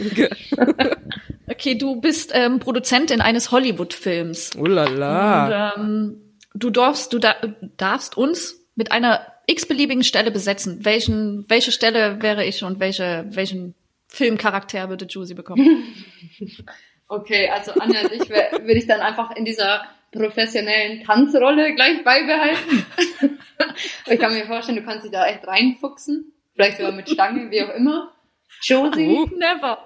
[laughs] Okay. Du bist ähm, Produzentin eines Hollywood-Films. Oh la la. Und, ähm, du darfst, du da, darfst uns mit einer x-beliebigen Stelle besetzen. Welchen, welche Stelle wäre ich und welche, welchen Filmcharakter würde Juicy bekommen? [laughs] Okay, also Anja und ich wär- würde ich dann einfach in dieser professionellen Tanzrolle gleich beibehalten. [laughs] ich kann mir vorstellen, du kannst dich da echt reinfuchsen. Vielleicht sogar mit Stange, wie auch immer. Josie, Oh. [laughs] Never.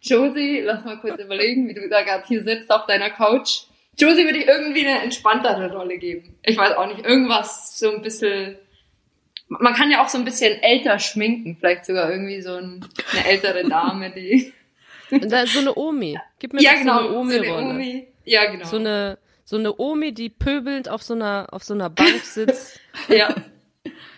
Josie, lass mal kurz überlegen, wie du da gerade hier sitzt auf deiner Couch. Josie würde ich irgendwie eine entspanntere Rolle geben. Ich weiß auch nicht, irgendwas so ein bisschen. Man kann ja auch so ein bisschen älter schminken, vielleicht sogar irgendwie so ein, eine ältere Dame, die. [laughs] Und da ist so eine Omi. Gib mir ja, genau. so eine Omi-Rolle. Omi. Ja, genau. So eine, so eine Omi, die pöbelnd auf so einer, auf so einer Bank sitzt. [laughs] ja.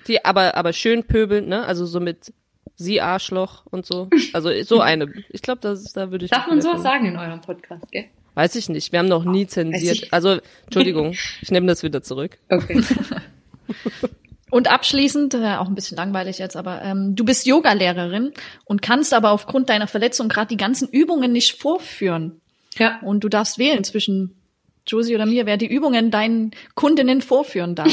Die aber, aber schön pöbelnd, ne? Also so mit sie Arschloch und so. [laughs] Also so eine. Ich glaube, das da würde ich. Darf man sowas sagen in eurem Podcast, gell? Weiß ich nicht. Wir haben noch nie zensiert. Also, Entschuldigung, [laughs] ich nehme das wieder zurück. Okay. [laughs] Und abschließend, äh, auch ein bisschen langweilig jetzt, aber ähm, du bist Yogalehrerin und kannst aber aufgrund deiner Verletzung gerade die ganzen Übungen nicht vorführen. ja. Und du darfst wählen zwischen Josie oder mir, wer die Übungen deinen Kundinnen vorführen darf.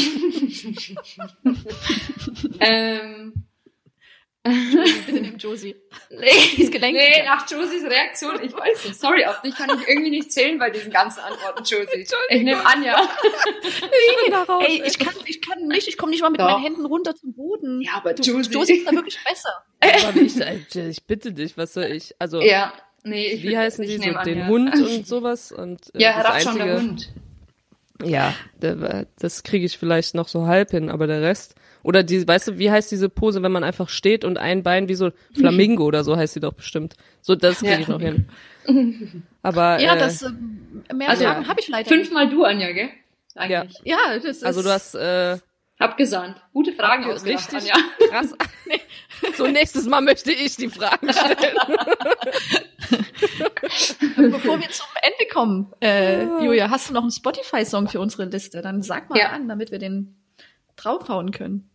Ähm, Bitte nimm Josie. [laughs] nee, ist gelenkt. nee, nach Josies Reaktion, ich weiß nicht. Sorry, auf dich kann ich irgendwie nicht zählen bei diesen ganzen Antworten, Josie. Ich nehme Anja. [laughs] Ey, ich kann, ich kann nicht, ich komme nicht mal mit Doch. meinen Händen runter zum Boden. Ja, aber du, Josie. Josie ist da wirklich besser. [laughs] Aber ich, ich bitte dich, was soll ich? Also, Ja, nee, ich wie heißen die ich so? nehme Den Anja. Hund und sowas? Und, äh, Ja, das herab schon der Hund. Ja, das kriege ich vielleicht noch so halb hin, aber der Rest. Oder die, weißt du, wie heißt diese Pose, wenn man einfach steht und ein Bein wie so Flamingo oder so heißt sie doch bestimmt. So, das kriege Ja. ich noch hin. Aber Ja, äh, das ähm, mehr Also, Fragen habe ich leider Fünfmal du, Anja, gell? Eigentlich. nicht. Ja, das ist also du hast äh, Abgesandt. Gute Fragen ausgedacht, richtig Anja. [laughs] krass. so nächstes Mal möchte ich die Fragen stellen. [laughs] Bevor wir zum Ende kommen, äh, Julia, hast du noch einen Spotify-Song für unsere Liste? Dann sag mal Ja. an, damit wir den draufhauen können.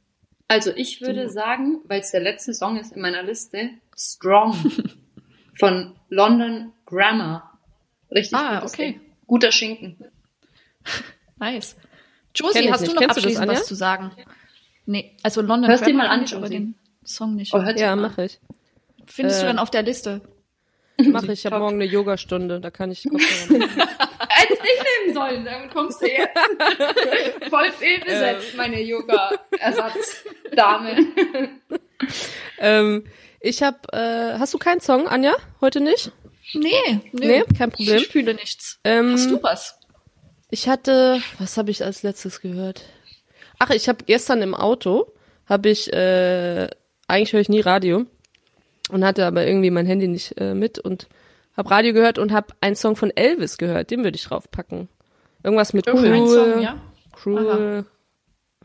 Also ich würde sagen, weil es der letzte Song ist in meiner Liste, Strong [laughs] von London Grammar. Richtig Ah, okay. Ding. Guter Schinken. [laughs] Nice. Josie, hast nicht. du noch Kennst du das, abschließend was zu sagen? Nee, also London Hörst du ihn Grammar mal an, Josie? den Song nicht. Oh, ja, mache ich. Findest du äh, dann auf der Liste? Mache ich. Ich habe morgen eine Yogastunde, da kann ich [laughs] Kopfhörer machen. Nehmen sollen, damit kommst du jetzt. [laughs] Voll fehlbesetzt, meine Yoga-Ersatzdame. ähm, ich habe, äh, hast du keinen Song, Anja? Heute nicht? Nee, nö. Nee, kein Problem. Ich fühle nichts. Ähm, Hast du was? Ich hatte, was habe ich als letztes gehört? Ach, ich habe gestern im Auto, habe ich, äh, eigentlich höre ich nie Radio und hatte aber irgendwie mein Handy nicht äh, mit und habe Radio gehört und habe einen Song von Elvis gehört, den würde ich draufpacken. Irgendwas mit Irgendein Cruel, Song, ja? Cruel,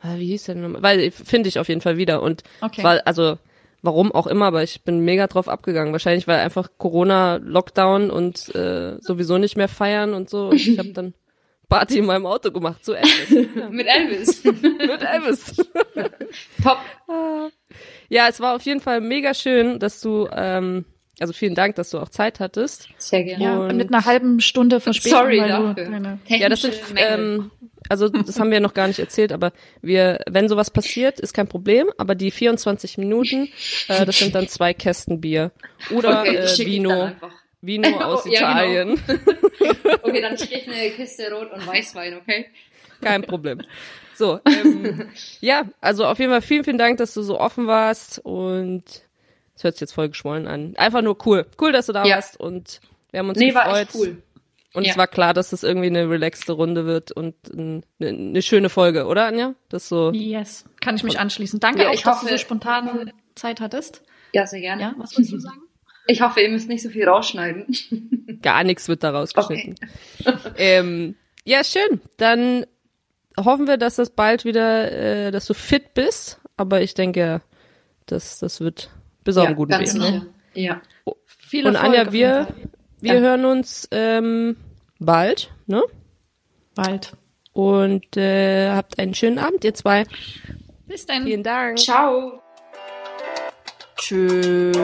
ah, wie hieß der denn nochmal? Weil finde ich auf jeden Fall wieder und Okay. war, also warum auch immer, aber ich bin mega drauf abgegangen. Wahrscheinlich weil einfach Corona, Lockdown und äh, sowieso nicht mehr feiern und so. Und ich habe dann [laughs] Party in meinem Auto gemacht, so Elvis. [laughs] Mit Elvis. [laughs] mit Elvis. Top. Ja, es war auf jeden Fall mega schön, dass du, ähm, also vielen Dank, dass du auch Zeit hattest. Sehr gerne. Ja, Und- mit einer halben Stunde Verspätung. Sorry dafür. Ja, das sind, ähm, also das haben wir noch gar nicht erzählt, aber wir, wenn sowas passiert, ist kein Problem, aber die 24 Minuten, äh, das sind dann zwei Kästen Bier. Oder Okay, äh, Vino. Vino [laughs] aus Oh, ja, genau. Italien. [laughs] Okay, dann schicke ich eine Kiste Rot- und Weißwein, okay? Kein Problem. So, ähm, [laughs] ja, also auf jeden Fall vielen, vielen Dank, dass du so offen warst und es hört sich jetzt voll geschwollen an. Einfach nur cool. Cool, dass du da Ja. warst und wir haben uns Nee, gefreut. war echt cool. Und Ja. es war klar, dass das irgendwie eine relaxte Runde wird und ein- eine, eine schöne Folge, oder Anja? Das so. Yes, kann ich mich anschließen. Danke Ja, auch, ich dass hoffe- du so spontan Zeit hattest. Ja, sehr gerne. Ja, was wolltest du sagen? [laughs] Ich hoffe, ihr müsst nicht so viel rausschneiden. [laughs] Gar nichts wird da rausgeschnitten. ähm, ja, schön. Dann hoffen wir, dass das bald wieder, äh, dass du fit bist. Aber ich denke, das, das wird bis auf einen guten ganz Weg. Ne? sicher. Ja. Viel Und Erfolg Anja, wir, wir Ja. hören uns ähm, bald, ne? bald. Und äh, habt einen schönen Abend, ihr zwei. Bis dann. Vielen Dank. Ciao. Tschüss.